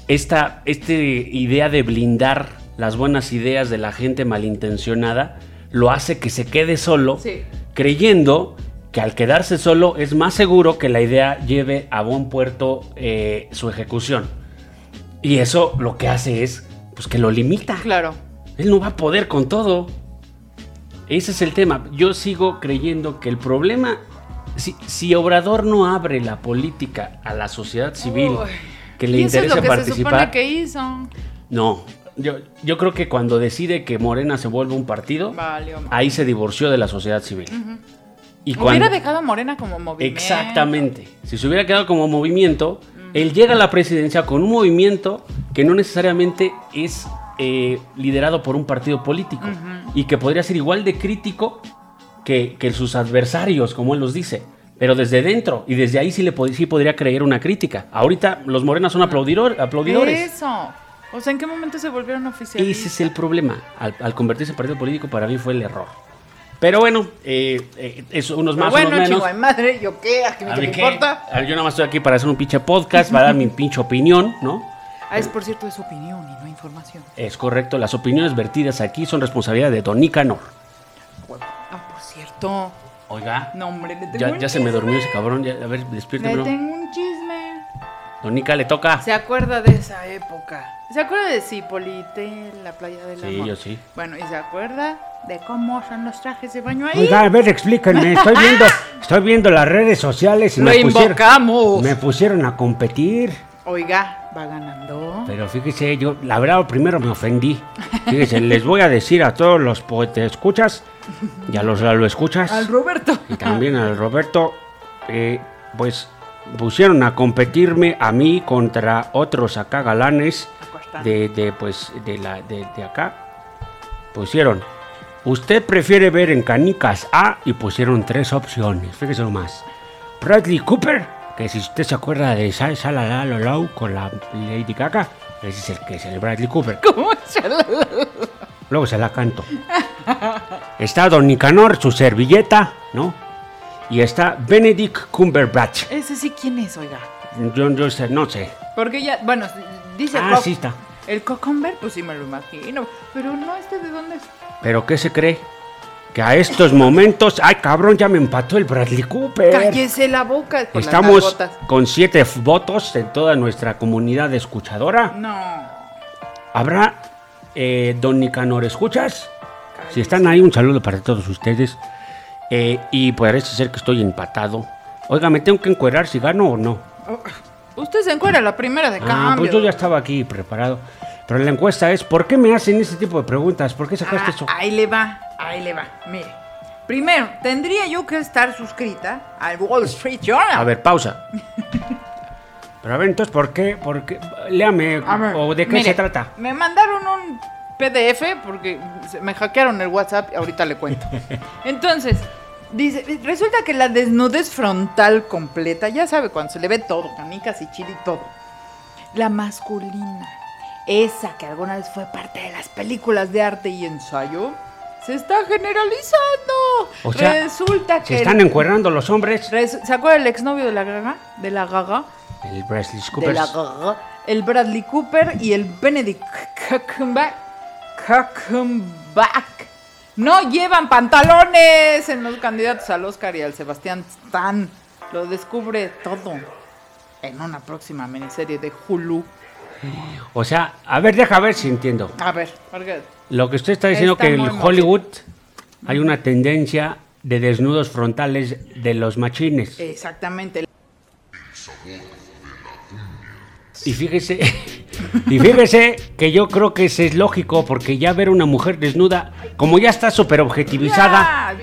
esta, esta idea de blindar las buenas ideas de la gente malintencionada lo hace que se quede solo, creyendo que al quedarse solo es más seguro que la idea lleve a buen puerto eh, su ejecución. Y eso lo que hace es pues que lo limita. Claro. Él no va a poder con todo. Ese es el tema. Yo sigo creyendo que el problema, si, si Obrador no abre la política a la sociedad civil que le interesa participar. que hizo? No, yo, yo, creo que cuando decide que Morena se vuelve un partido, ahí se divorció de la sociedad civil. y hubiera dejado a Morena como movimiento. Exactamente. Si se hubiera quedado como movimiento, él llega a la presidencia con un movimiento que no necesariamente es eh, liderado por un partido político y que podría ser igual de crítico que, sus adversarios, como él los dice. Pero desde dentro y desde ahí sí, le sí podría creer una crítica. Ahorita los morenas son aplaudidor, aplaudidores. Eso. O sea, ¿en qué momento se volvieron oficiales? Ese es el problema. Al, al convertirse en partido político, para mí fue el error. Pero bueno, eh, eh, es unos más, bueno, unos menos. Bueno, madre, ¿yo qué? ¿A qué me, importa? yo nada más estoy aquí para hacer un pinche podcast, para dar mi pinche opinión, ¿no? Ah, es por cierto, es opinión y no información. Es correcto, las opiniones vertidas aquí son responsabilidad de Don Nicanor. Ah, por cierto. Oiga. No, hombre, le tengo Ya, ya se me durmió ese cabrón, a ver, despiérteme. Le tengo un chisme. Don Nica, le toca. ¿Se acuerda de esa época? ¿Se acuerda de Cipolite, la playa del Sí, yo sí. Bueno, ¿y se acuerda de cómo son los trajes de baño ahí. Oiga, a ver, explíquenme. Estoy viendo, estoy viendo las redes sociales y Lo me invocamos. pusieron, me pusieron a competir. Oiga, va ganando. Pero fíjese, yo la verdad primero me ofendí. Fíjese, les voy a decir a todos los poetas escuchas y a los lo escuchas. Al Roberto. Y también al Roberto, eh, pues pusieron a competirme a mí contra otros acá galanes de, de pues de la de, de acá. Pusieron Usted prefiere ver en canicas A y pusieron tres opciones. Fíjese más. Bradley Cooper, que si usted se acuerda de Shalala Low con la Lady Gaga, ese es el que es el Bradley Cooper. ¿Cómo Luego se la canto. Está Don Nicanor, su servilleta, ¿no? Y está Benedict Cumberbatch. Ese sí, ¿quién es, oiga? Yo, yo no sé. Porque ya, bueno, dice... Ah, sí está. El Cocumber, pues sí me lo imagino. Pero no, ¿este de dónde es? ¿Pero qué se cree? que a estos momentos, ay cabrón, ya me empató el Bradley Cooper. Cállese la boca. Con Estamos con siete votos en toda nuestra comunidad escuchadora. No. ¿Habrá eh, Don Nicanor escuchas? Si están ahí, un saludo para todos ustedes. Eh, y parece ser que estoy empatado. Oiga, ¿me tengo que encuerar si gano o no? Oh, usted se encuera la primera de cambio. Ah, pues yo ya estaba aquí preparado. Pero la encuesta es, ¿por qué me hacen ese tipo de preguntas? ¿Por qué sacaste ah, eso? Ahí le va, ahí le va. Mire, primero, tendría yo que estar suscrita al Wall Street Journal. A ver, pausa. Pero a ver, entonces, ¿por qué? ¿Por qué? Léame, ¿o de qué se trata? Me mandaron un PDF porque me hackearon el WhatsApp, ahorita le cuento. Entonces, dice, resulta que la desnudez frontal completa, ya sabe, cuando se le ve todo, canicas y chile y todo. La masculina esa que alguna vez fue parte de las películas de arte y ensayo, se está generalizando. O sea, Resulta que. Se están encuerando los hombres. ¿Se acuerda el exnovio de la gaga? De la gaga. El Bradley Cooper. De la gaga. El Bradley Cooper y el Benedict Cumberbatch. No llevan pantalones en los candidatos al Oscar y al Sebastián Stan. Lo descubre todo en una próxima miniserie de Hulu. O sea, a ver, deja ver si entiendo. A ver, Lo que usted está diciendo que en Hollywood hay una tendencia de desnudos frontales de los machines. Exactamente. Y fíjese, y fíjese que yo creo que eso es lógico, porque ya ver una mujer desnuda, como ya está súper objetivizada,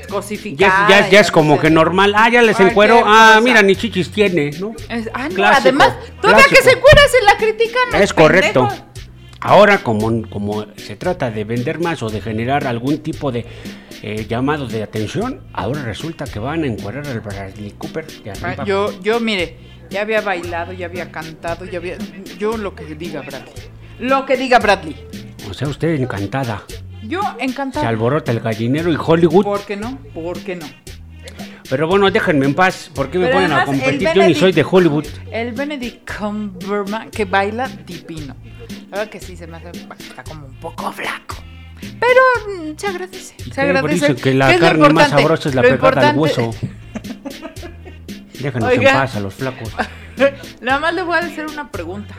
ya, ya, es como que normal. Ah, ya les encuero. Ah, mira, ni chichis tiene, ¿no? ah, no, además, todavía que se encuera se la critican. Es correcto. Ahora, como, como se trata de vender más o de generar algún tipo de eh, llamado de atención, ahora resulta que van a encuadrar al Bradley Cooper ah, yo, yo, mire, ya había bailado, ya había cantado, ya había. Yo lo que diga Bradley. Lo que diga Bradley. O sea, usted encantada. Yo encantada. Se alborota el gallinero y Hollywood. ¿Por qué no? ¿Por qué no? Pero bueno, déjenme en paz. ¿Por qué me ponen a competir? Yo ni soy de Hollywood. El Benedict Cumberbatch que baila divino. La verdad que sí, se me hace. Está como un poco flaco. Pero mm, se agradece. Se agradece. Que la carne más sabrosa es la pegada al hueso. Déjanos en paz a los flacos. Nada más le voy a hacer una pregunta.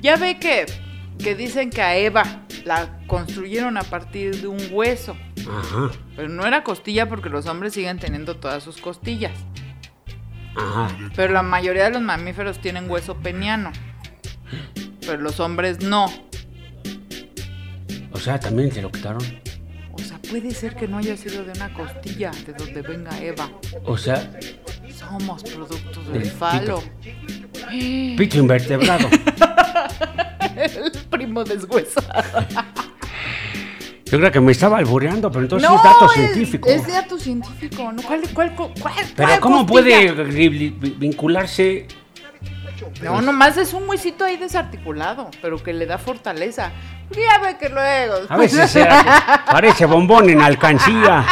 Ya ve que, que dicen que a Eva la construyeron a partir de un hueso. Ajá. Pero no era costilla porque los hombres siguen teniendo todas sus costillas. Ajá. Pero la mayoría de los mamíferos tienen hueso peniano pero los hombres no. O sea, también se lo quitaron. O sea, puede ser que no haya sido de una costilla de donde venga Eva. O sea, somos productos del, falo. Pito invertebrado. El primo deshuesado. Yo creo que me estaba albureando, pero entonces es dato científico. Es dato científico, ¿no? ¿Cuál, cuál, cuál, pero ¿cómo puede vincularse no, nomás es un huesito ahí desarticulado, pero que le da fortaleza. Ya ve que luego. A veces parece bombón en alcancía.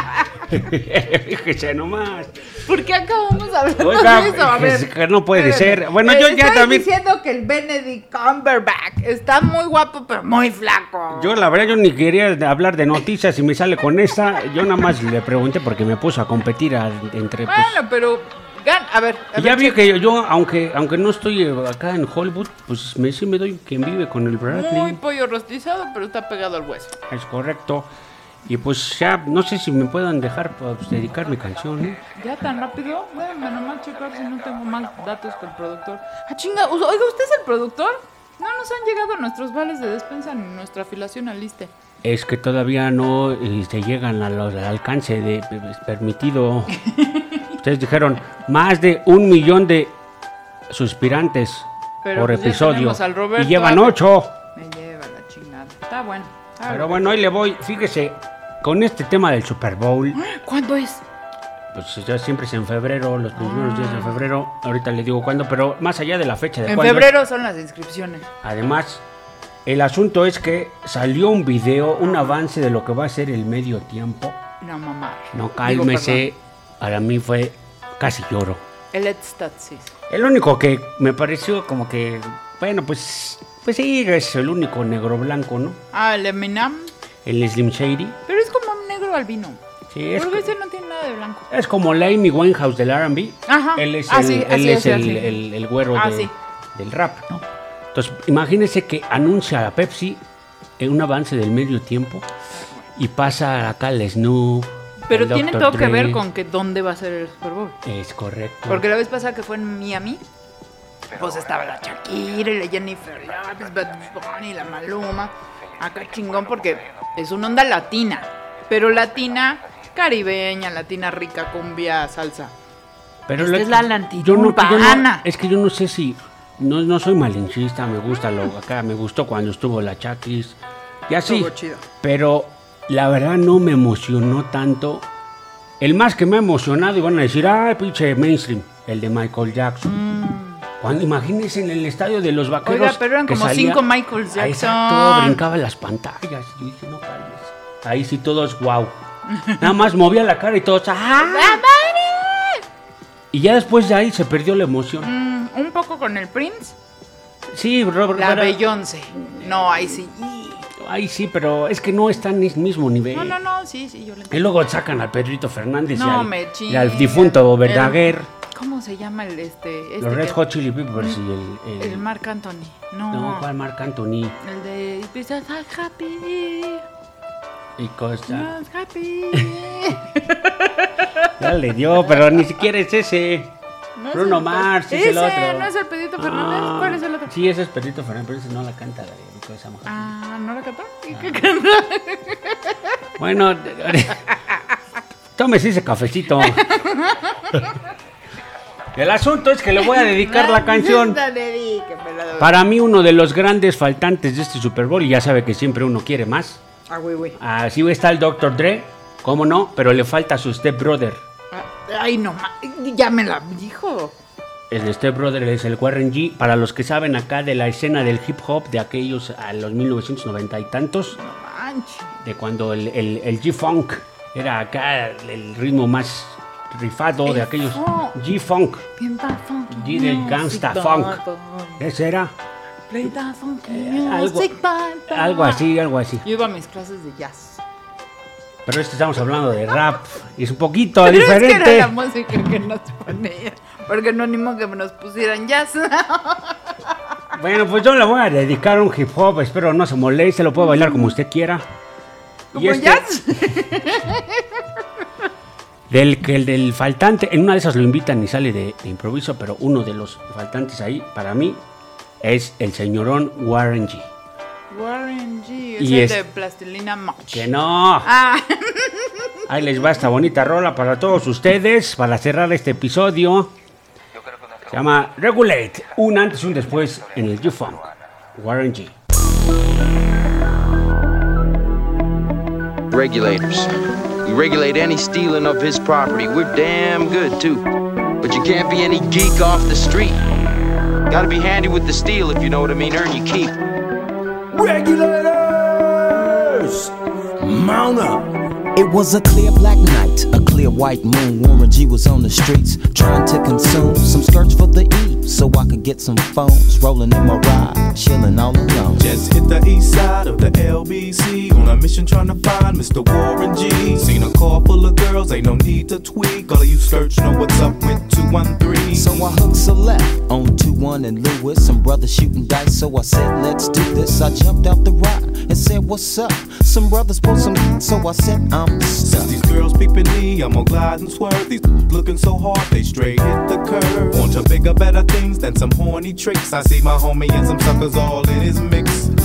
Fíjese nomás. ¿Por qué acabamos hablando de eso? A ver, que no puede ser. Bueno, yo ya también. diciendo que el Benedict Cumberbatch está muy guapo, pero muy flaco. Yo, la verdad, yo ni quería hablar de noticias y me sale con esta. Yo nada más le pregunté porque me puso a competir entre. Pues, bueno, pero a ver. ya vi que yo, aunque, aunque no estoy eh, acá en Hollywood, pues me, sí me doy quien vive con el Bradley. Muy pollo rostizado, pero está pegado al hueso. Es correcto. Y pues ya, no sé si me puedan dejar pues, dedicar mi canción, ¿eh? ¿Ya tan rápido? Déjenme nomás checar si no tengo más datos que el productor. Ah, chinga, oiga, ¿usted es el productor? No nos han llegado nuestros vales de despensa ni nuestra afiliación al liste. Es que todavía no eh, se llegan al alcance de, permitido. Ustedes dijeron más de un millón de suspirantes por pues episodio. y llevan ocho. Me lleva la chingada. Está bueno. Pero bueno, ahí le voy. Fíjese, con este tema del Super Bowl. ¿Cuándo es? Pues ya siempre es en febrero, los primeros días de ah. febrero. Ahorita le digo cuándo, pero más allá de la fecha de En febrero son las inscripciones. Además, el asunto es que salió un video, un avance de lo que va a ser el medio tiempo. No, mamá. No, cálmese. Para mí fue casi lloro. El éxtasis. El único que me pareció como que, bueno, pues, pues sí, es el único negro blanco, ¿no? Ah, el Eminem. El Slim Shady. Pero es como un negro albino. Sí, es Porque ese no tiene nada de blanco. Es como la Amy Winehouse del R&B. Ajá. Él es, el, él es, el, el, güero ah, del rap, ¿no? Entonces, imagínese que anuncia a Pepsi en un avance del medio tiempo y pasa acá el Snoop. Pero tiene todo que ver con que dónde va a ser el Super Bowl. Es correcto. Porque la vez pasada que fue en Miami, pues estaba la Shakira y la Jennifer Lopez, Bad Bunny, la Maluma. Acá chingón porque es una onda latina. Pero latina caribeña, latina rica, cumbia, salsa. Pero Esta es la yo no, Es que yo no sé si no, no soy malinchista, me gusta lo acá, me gustó cuando estuvo la Chakis y así. Pero la verdad no me emocionó tanto. El más que me ha emocionado, y van a decir, ah, pinche mainstream, el de Michael Jackson. Mm. Cuando imagínense en el estadio de los vaqueros. Oiga, pero eran como cinco Michael Jackson. Exacto, brincaba las pantallas. Yo dije, no Ahí sí todos, wow. Nada más movía la cara y todos, ¡ah! Y ya después de ahí se perdió la emoción. Mm, un poco con el Prince. Sí, Robert. La Beyoncé. No, ahí sí. Ahí sí, pero es que no están en el mismo nivel. No, no, no, sí, sí, yo le entiendo. Y luego sacan al Pedrito Fernández y, al, difunto Verdaguer. ¿Cómo se llama el este? este Los Red Hot Chili Peppers y el, el. El Marc Anthony. No. No, ¿cuál Marc Anthony? El de Happy. Y Costa. happy. ya le dio, pero ni siquiera es ese. Bruno Mars, es el otro. no es el Pedrito Fernández. Ah, ¿Cuál es el otro? Sí, ese es Pedrito Fernández, pero ese no la canta esa mujer. Ah, ¿no la canta? ¿Y qué canta? Bueno, tómese ese cafecito. El asunto es que le voy a dedicar la canción. Para mí, uno de los grandes faltantes de este Super Bowl, y ya sabe que siempre uno quiere más. Ah, güey, güey. Así está el Dr. Dre, cómo no, pero le falta su Step Brother. Ah, ay, no, ya me la dijo. El Step Brother es el Warren G. Para los que saben acá de la escena del hip hop de aquellos a los 1990 y tantos. No manches. De cuando el, G-Funk era acá el ritmo más rifado de aquellos. G-Funk. G del Gangsta Funk. Ese era. Eh, algo, algo así, algo así. Yo iba a mis clases de jazz. Pero este estamos hablando de rap y es un poquito diferente. Es que era la música que nos ponía. Porque no animo que nos pusieran jazz. Bueno, pues yo le voy a dedicar un hip hop. Espero no se moleste, lo puedo bailar como usted quiera. ¿Como este jazz? Del que el del faltante, en una de esas lo invitan y sale de improviso, pero uno de los faltantes ahí, para mí, es el señorón Warren G. Warren G. Es el de Plastilina Much. Que no. Ah. Ahí les va esta bonita rola para todos ustedes, para cerrar este episodio. Se llama Regulate, un antes y un después en el U-Funk. Warren G. Regulators. We regulate any stealing of his property. We're damn good too. But you can't be any geek off the street. Gotta be handy with the steel if you know what I mean. Earn your keep. Regulators! Mount up! It was a clear black night, a clear white moon. Warren G was on the streets trying to consume some skirts for the E so I could get some phones. Rolling in my ride, chilling all alone. Just hit the east side of the LBC on a mission trying to find Mr. Warren G. Seen a car full of girls, ain't no need to tweak. All of you search know what's up with 213. So I hooked select on 21 and Lewis. Some brothers shooting dice, so I said, let's do this. I jumped out the ride and said, what's up? Some brothers pulled some, so I said, I'm stuck. Since these girls peeping me, I'm gonna glide and swerve. These looking so hard, they straight hit the curve. Want to bigger, better things than some horny tricks. I see my homie and some suckers all in his mix.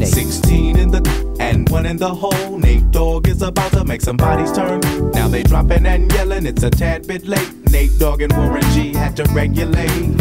Nate. 16 in the and one in the hole. Nate Dogg is about to make some bodies turn. Now they dropping and yelling, it's a tad bit late. Nate Dogg and Warren G had to regulate.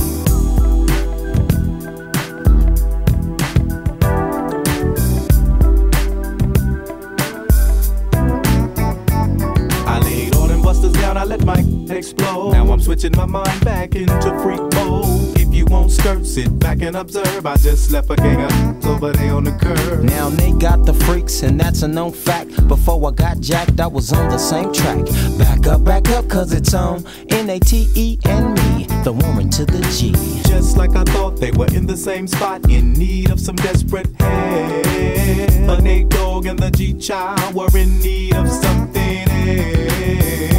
I laid all them busters down, I let my explode. Now I'm switching my mind back into freak mode. You won't skirt, sit back and observe. I just left a gang of over there on the curb. Now they got the freaks, and that's a known fact. Before I got jacked, I was on the same track. Back up, back up, cause it's on N A T E and me, the woman to the G. Just like I thought they were in the same spot, in need of some desperate help. The Nate Dogg and the G Child were in need of something else.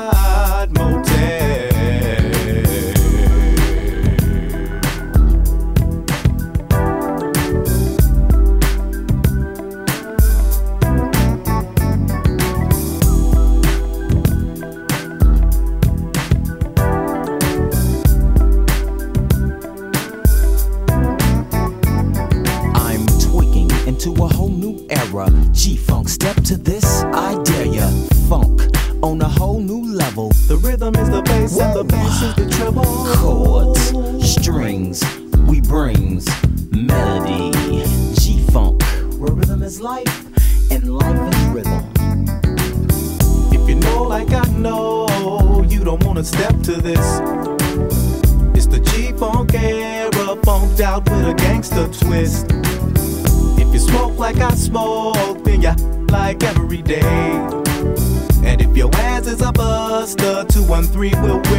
like every day. And if your ass is a buster, 213 will.